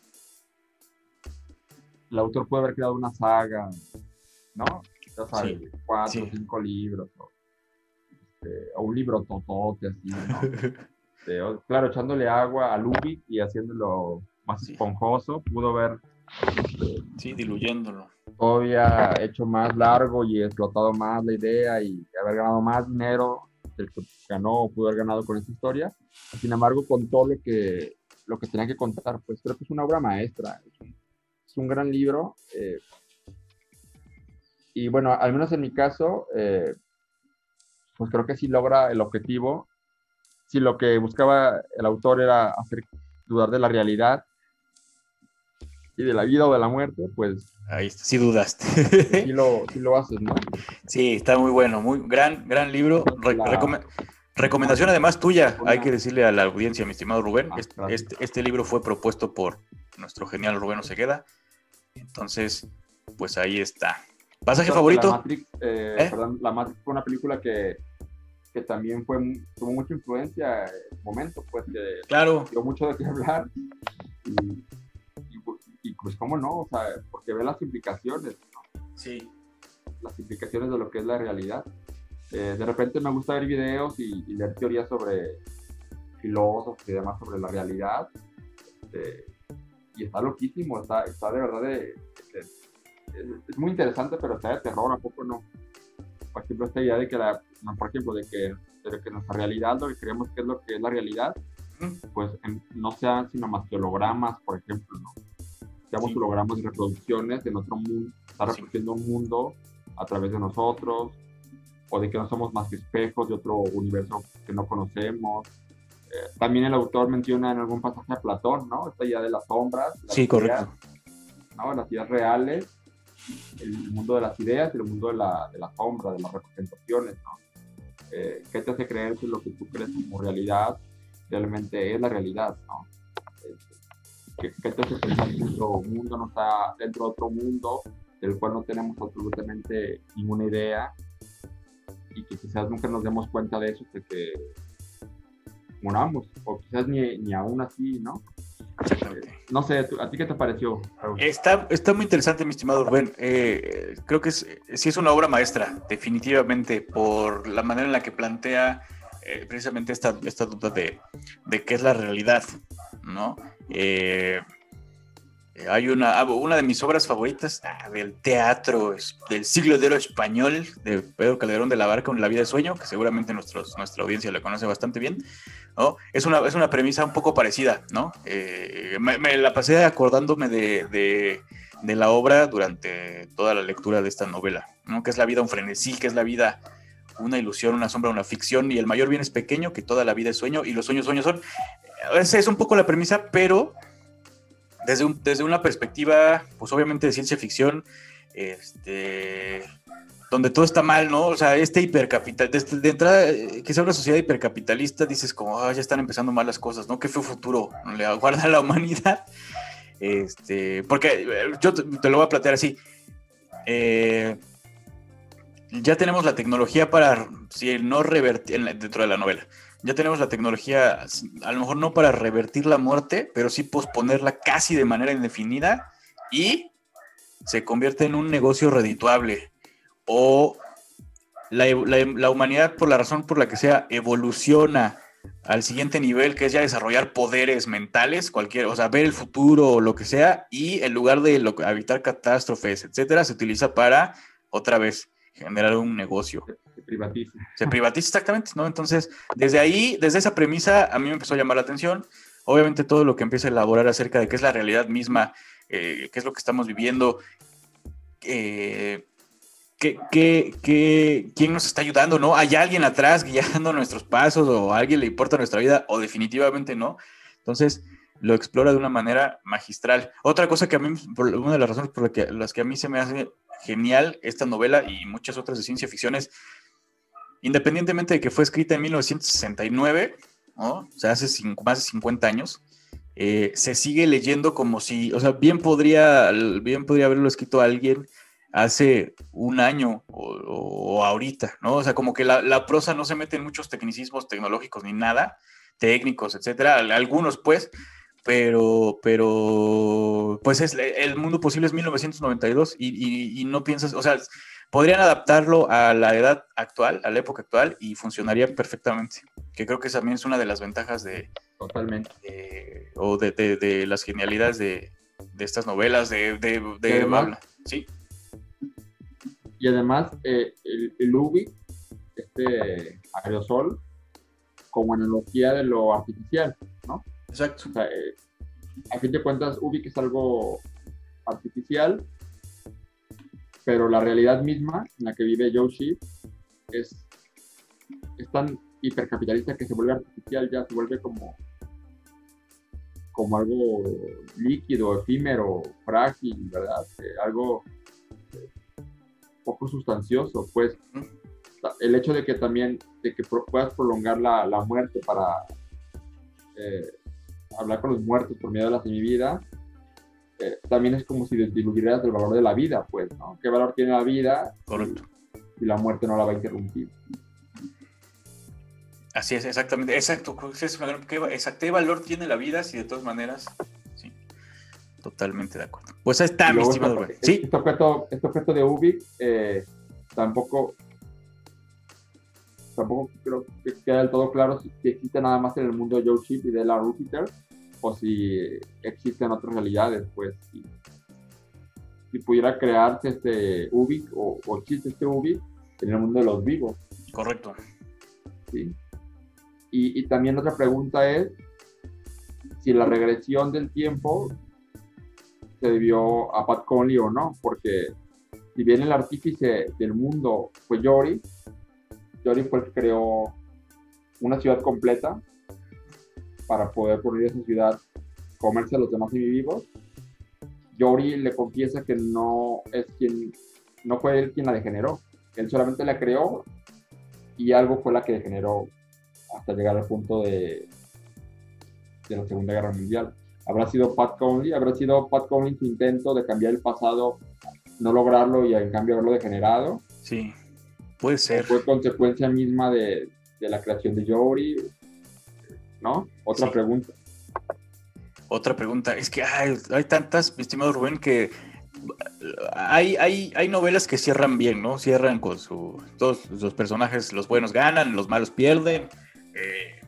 el autor puede haber creado una saga, ¿no? Ya sabes, cuatro o cinco libros, o, este, o, un libro totote, así, ¿no? Este, claro, echándole agua a Lubick y haciéndolo más esponjoso, pudo haber. Este, sí, diluyéndolo. Todavía hecho más largo y explotado más la idea y haber ganado más dinero del que ganó o pudo haber ganado con esta historia. Sin embargo, contó lo que, lo que tenía que contar. Pues creo que es una obra maestra. Es un, gran libro. Eh, y bueno, al menos en mi caso, eh, pues creo que sí logra el objetivo. Si lo que buscaba el autor era hacer dudar de la realidad y de la vida o de la muerte, pues... Ahí está, sí dudaste. sí, lo, sí lo haces, ¿no? Sí, está muy bueno, muy gran, gran libro. Recomendación además tuya, hay que decirle a la audiencia, mi estimado Rubén, ah, este, este, libro fue propuesto por nuestro genial Rubén Osegueda, entonces, pues ahí está. ¿Pasaje favorito? La Matrix, eh, ¿Eh? perdón, la Matrix fue una película que, que también fue, tuvo mucha influencia en el momento, pues que claro. dio mucho de qué hablar. Y, y, pues cómo no, o sea, porque ve las implicaciones. Sí. Las implicaciones de lo que es la realidad. Eh, de repente me gusta ver videos y, leer teorías sobre filósofos y demás sobre la realidad. Este, y está loquísimo, está, está de verdad de, es, muy interesante, pero está de terror, ¿a poco no? Por ejemplo, esta idea de que, la, por ejemplo, de que, de que nuestra realidad, lo que creemos que es lo que es la realidad, pues no sean sino más que hologramas, por ejemplo, ¿no? Seamos hologramas y reproducciones en otro mundo, está reproduciendo un mundo a través de nosotros, o de que no somos más que espejos de otro universo que no conocemos. Eh, también el autor menciona en algún pasaje a Platón, ¿no? Esta idea de las sombras. sí, correcto. ¿no? Las ideas reales, el mundo de las ideas y el mundo de la, de la sombra, de las representaciones, ¿no? Eh, ¿Qué te hace creer que lo que tú crees como realidad realmente es la realidad, ¿no? ¿Qué, te hace pensar que nuestro mundo no está dentro de otro mundo del cual no tenemos absolutamente ninguna idea y que quizás nunca nos demos cuenta de eso hasta que moramos, o quizás ni, ni aún así, ¿no? No sé, ¿a ti qué te pareció? Está, está muy interesante, mi estimado Rubén. Eh, creo que es, sí es una obra maestra, definitivamente, por la manera en la que plantea eh, precisamente esta, esta duda de, de, qué es la realidad, ¿no? Eh, hay una, ah, una de mis obras favoritas ah, del teatro del siglo de oro español de Pedro Calderón de la Barca, La vida de sueño, que seguramente nuestros, nuestra audiencia la conoce bastante bien. Es, una, es una premisa un poco parecida, ¿no? Eh, me, la pasé acordándome de, de, de, la obra durante toda la lectura de esta novela, ¿no? Que es la vida un frenesí, que es la vida una ilusión, una sombra, una ficción, y el mayor bien es pequeño, que toda la vida es sueño, y los sueños, sueños son. Esa es un poco la premisa, pero desde, desde una perspectiva, pues obviamente de ciencia ficción, este, donde todo está mal, ¿no? O sea, este hipercapital, de, entrada, eh, que sea una sociedad hipercapitalista, dices como, ah, ya están empezando mal las cosas, ¿no? ¿Qué fue futuro le aguarda a la humanidad? Este, porque eh, yo te, lo voy a plantear así. Eh, ya tenemos la tecnología para, si no revertir, dentro de la novela, ya tenemos la tecnología, a lo mejor no para revertir la muerte, pero sí posponerla casi de manera indefinida y se convierte en un negocio redituable. O la, humanidad, por la razón por la que sea, evoluciona al siguiente nivel, que es ya desarrollar poderes mentales, cualquier, o sea, ver el futuro o lo que sea, y en lugar de evitar catástrofes, etcétera, se utiliza para otra vez generar un negocio. Privatiza. Se privatiza exactamente, ¿no? Entonces, desde ahí, desde esa premisa, a mí me empezó a llamar la atención. Obviamente todo lo que empieza a elaborar acerca de qué es la realidad misma, eh, qué es lo que estamos viviendo, eh, qué, qué, quién nos está ayudando, ¿no? ¿Hay alguien atrás guiando nuestros pasos o alguien le importa nuestra vida o definitivamente no? Entonces, lo explora de una manera magistral. Otra cosa que a mí, una de las razones por las que a mí se me hace genial esta novela y muchas otras de ciencia ficción es, independientemente de que fue escrita en 1969, o sea, hace más de 50 años, eh, se sigue leyendo como si, o sea, bien podría, bien podría haberlo escrito alguien hace un año o, ahorita, ¿no? O sea, como que la, la, prosa no se mete en muchos tecnicismos tecnológicos ni nada, técnicos, etcétera, algunos pues, pero, pero, pues es, el mundo posible es 1992 y, y, no piensas, o sea, podrían adaptarlo a la edad actual, a la época actual y funcionaría perfectamente, que creo que también es una de las ventajas de... Totalmente. o de, de, las genialidades de, de estas novelas, de... de, ¿sí? Y además, eh, el, el UBI, este aerosol, como analogía de lo artificial. Exacto. O sea, eh, a fin de cuentas, Ubik es algo artificial, pero la realidad misma en la que vive Yoshi es, es tan hipercapitalista que se vuelve artificial, ya se vuelve como, como algo líquido, efímero, frágil, ¿verdad? Eh, algo eh, poco sustancioso, pues el hecho de que también de que puedas prolongar la, la muerte para hablar con los muertos por medio de la semivida, eh, también es como si diluvieras el valor de la vida, pues, ¿no? ¿Qué valor tiene la vida? Correcto. Y la muerte no la va a interrumpir. Así es, exactamente. Exacto. ¿Qué, valor tiene la vida si de todas maneras... Sí, totalmente de acuerdo. Pues ahí está, mi estimado. Este, ¿Sí? Este objeto, este objeto de Ubik eh, tampoco tampoco creo que queda del todo claro si, existe nada más en el mundo de Joe Chip y de la Jupiter o si existen otras realidades, pues si, si pudiera crearse este Ubik o, existe este Ubik en el mundo de los vivos. Correcto. Sí. Y, y también otra pregunta es si la regresión del tiempo se debió a Pat Conley o no, porque si bien el artífice del mundo fue Yori, Yori fue el que creó una ciudad completa para poder poner esa ciudad comerse a los demás vivos. Yori le confiesa que no es quien, no fue él quien la degeneró. Él solamente la creó y algo fue la que degeneró hasta llegar al punto de, de la Segunda Guerra Mundial. Habrá sido Pat Conley, habrá sido Pat Conley su intento de cambiar el pasado no lograrlo y en cambio haberlo degenerado. Sí, puede ser. Fue consecuencia misma de, la creación de Yori, ¿no? Otra pregunta. Otra pregunta, es que hay, hay tantas, mi estimado Rubén, que hay, hay, hay, novelas que cierran bien, ¿no? Cierran con su. Todos los personajes, los buenos ganan, los malos pierden. Eh,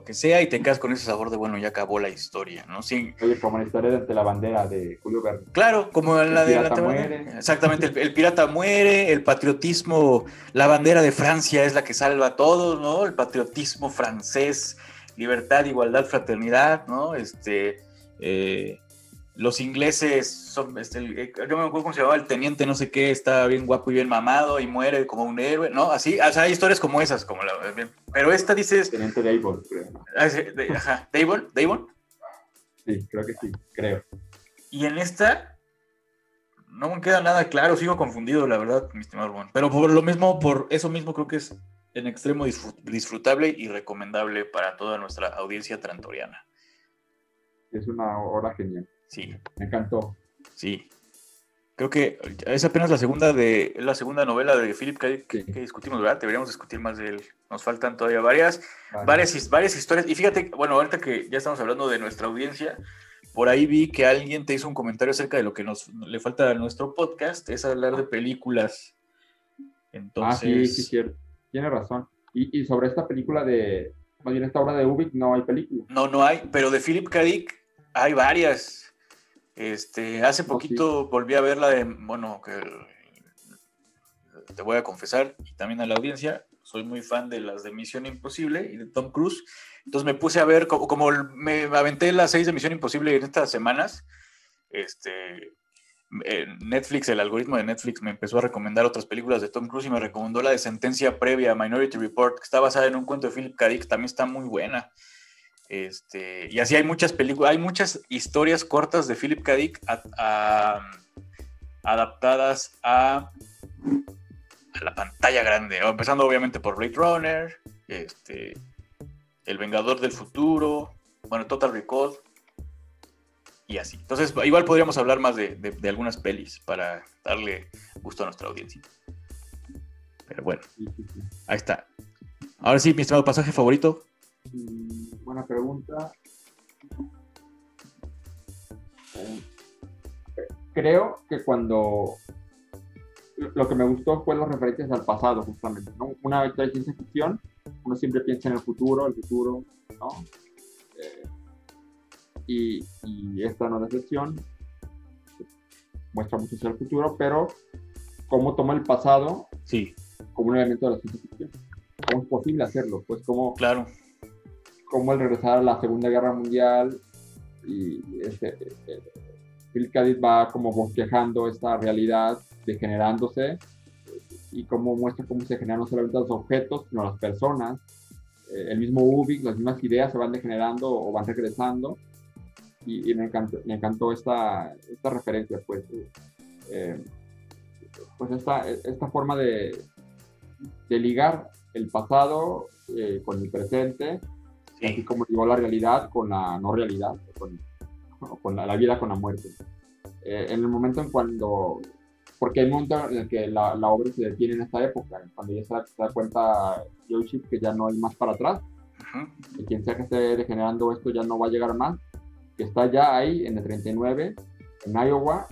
lo que sea, y te quedas con ese sabor de, bueno, ya acabó la historia, ¿no? Sí. Oye, como la historia de la bandera de Julio Verne. Claro, como la de la muere. Exactamente, el, pirata muere, el patriotismo, la bandera de Francia es la que salva a todos, ¿no? El patriotismo francés, libertad, igualdad, fraternidad, ¿no? Este, eh, los ingleses son, este, eh, no me acuerdo cómo se llamaba, el teniente no sé qué, está bien guapo y bien mamado y muere como un héroe, ¿no? Así, o sea, hay historias como esas, como la, pero esta dices... Teniente Davon, creo. Ah, ajá, Davon, Davon. Sí, creo que sí, creo. Y en esta no me queda nada claro, sigo confundido, la verdad, mi estimado Juan. Pero por lo mismo, por eso mismo creo que es en extremo disfrutable y recomendable para toda nuestra audiencia trantoriana. Es una hora genial. Sí. Me encantó. Sí. Creo que es apenas la segunda de la segunda novela de Philip K. Que, discutimos, ¿verdad? Deberíamos discutir más de él. Nos faltan todavía varias, varias, varias historias. Y fíjate, bueno, ahorita que ya estamos hablando de nuestra audiencia, por ahí vi que alguien te hizo un comentario acerca de lo que nos le falta a nuestro podcast, es hablar de películas. Entonces... Ah, sí, sí, cierto. Tiene razón. Y, y sobre esta película de, más bien esta obra de Ubik, no hay película. No, no hay, pero de Philip K. Dick hay varias. Este, hace poquito volví a ver la de, bueno, que te voy a confesar, y también a la audiencia, soy muy fan de las de Misión Imposible y de Tom Cruise. Entonces me puse a ver, como, como me aventé las seis de Misión Imposible en estas semanas, este, Netflix, el algoritmo de Netflix me empezó a recomendar otras películas de Tom Cruise y me recomendó la de Sentencia Previa, Minority Report, que está basada en un cuento de Philip K. Dick, también está muy buena. Este, y así hay muchas películas, hay muchas historias cortas de Philip K. Dick adaptadas a, la pantalla grande, empezando obviamente por Blade Runner, este, El Vengador del Futuro, bueno, Total Recall y así. Entonces, igual podríamos hablar más de, algunas pelis para darle gusto a nuestra audiencia. Pero bueno, ahí está. Ahora sí, mi estimado pasaje favorito. Buena pregunta. Creo que cuando lo que me gustó fue los referencias al pasado, justamente. Una vez de ciencia ficción, uno siempre piensa en el futuro, el futuro, ¿no? Eh, y, esta no es excepción, muestra mucho hacia el futuro, pero cómo toma el pasado sí. como un elemento de la ciencia ficción. ¿Cómo es posible hacerlo? Pues como claro cómo el regresar a la Segunda Guerra Mundial y este, Phil va como bosquejando esta realidad degenerándose y cómo muestra cómo se generan no solamente los objetos, sino las personas. Eh, el mismo Ubik, las mismas ideas se van degenerando o van regresando. Y, me, encantó, esta, referencia, pues. Eh, pues esta, esta forma de, ligar el pasado eh, con el presente así como llegó la realidad con la no realidad, con, con la, vida con la muerte. Eh, en el momento en cuando, porque hay un momento en el que la, la obra se detiene en esta época, cuando ya se da, cuenta Yoshi que ya no hay más para atrás, que quien sea que esté degenerando esto ya no va a llegar más, que está ya ahí en el 39, en Iowa,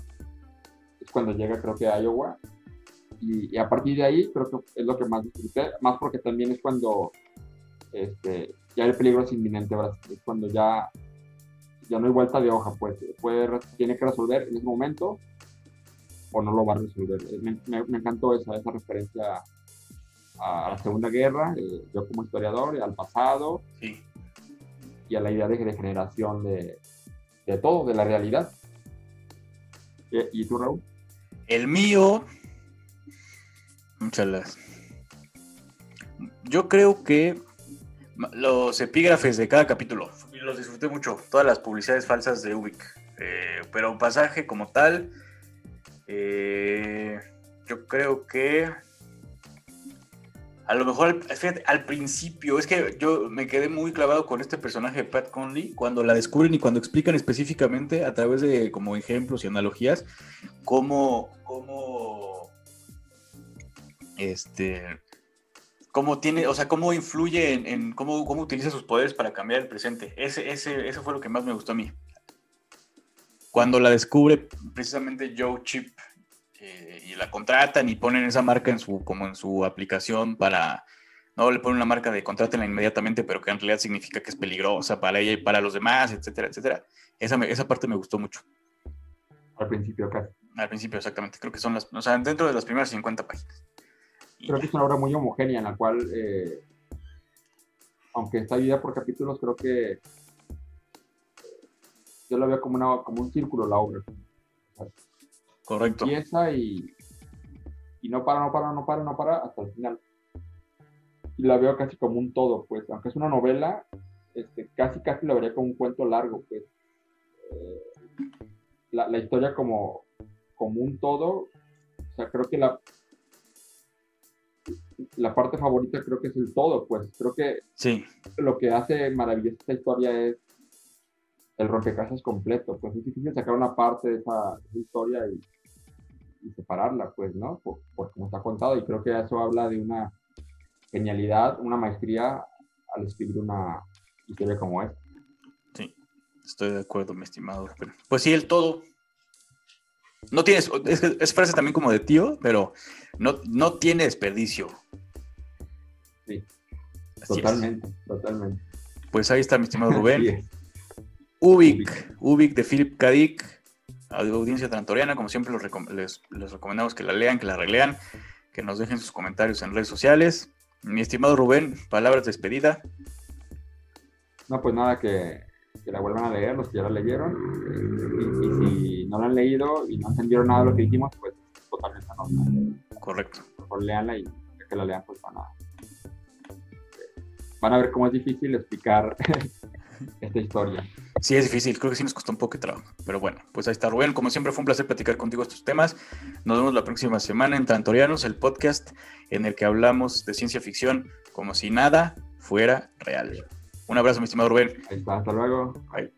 es cuando llega creo que a Iowa, y, y, a partir de ahí creo que es lo que más disfruté, más porque también es cuando este, ya el peligro es inminente, es cuando ya, ya no hay vuelta de hoja, pues puede, tiene que resolver en ese momento o no lo va a resolver. Me, me, encantó esa, esa referencia a, la Segunda Guerra, eh, yo como historiador, al pasado y a la idea de, generación de, de, todo, de la realidad. ¿Y, tú, Raúl? El mío, muchas Yo creo que los epígrafes de cada capítulo. Los disfruté mucho, todas las publicidades falsas de Ubik. Eh, pero un pasaje como tal, eh, yo creo que... A lo mejor al, principio, es que yo me quedé muy clavado con este personaje de Pat Conley cuando la descubren y cuando explican específicamente a través de como ejemplos y analogías cómo, cómo este, cómo tiene, o sea, cómo influye en, cómo, cómo, utiliza sus poderes para cambiar el presente. Ese, ese, eso fue lo que más me gustó a mí. Cuando la descubre precisamente Joe Chip eh, y la contratan y ponen esa marca en su, como en su aplicación para, no le ponen una marca de contrátenla inmediatamente, pero que en realidad significa que es peligrosa para ella y para los demás, etcétera, etcétera. Esa, esa parte me gustó mucho. Al principio acá. Al principio, exactamente. Creo que son las, o sea, dentro de las primeras 50 páginas. Creo que es una obra muy homogénea en la cual, eh, aunque está dividida por capítulos, creo que yo la veo como, una, como un círculo la obra. Correcto. Empieza y, y no para, no para, no para, no para hasta el final. Y la veo casi como un todo, pues, aunque es una novela, este, casi casi la vería como un cuento largo, pues. Eh, la, la, historia como, como un todo, o sea, creo que la, la parte favorita creo que es el todo, pues creo que sí. lo que hace maravillosa esta historia es el rompecabezas completo, pues es difícil sacar una parte de esa, historia y, separarla, pues, ¿no? Por, como está contado y creo que eso habla de una genialidad, una maestría al escribir una historia como esta. Sí, estoy de acuerdo, mi estimado. Pues sí, el todo no tienes, es, frase también como de tío, pero no, no tiene desperdicio. Sí, totalmente, totalmente. Pues ahí está mi estimado Rubén. Ubik, Ubik de Philip Kadik, audiencia trantoriana, como siempre les, les, recomendamos que la lean, que la relean, que nos dejen sus comentarios en redes sociales. Mi estimado Rubén, palabras de despedida. No, pues nada, que que la vuelvan a leer, los que ya la leyeron. Y, si no la han leído y no entendieron nada de lo que dijimos, pues totalmente no. Correcto. Mejor leanla y que la lean, pues van a, van a ver cómo es difícil explicar esta historia. Sí, es difícil, creo que sí nos costó un poco de trabajo. Pero bueno, pues ahí está Rubén. Como siempre, fue un placer platicar contigo estos temas. Nos vemos la próxima semana en Tantorianos, el podcast en el que hablamos de ciencia ficción como si nada fuera real. Un abrazo, mi estimado Rubén. Hasta luego. Bye.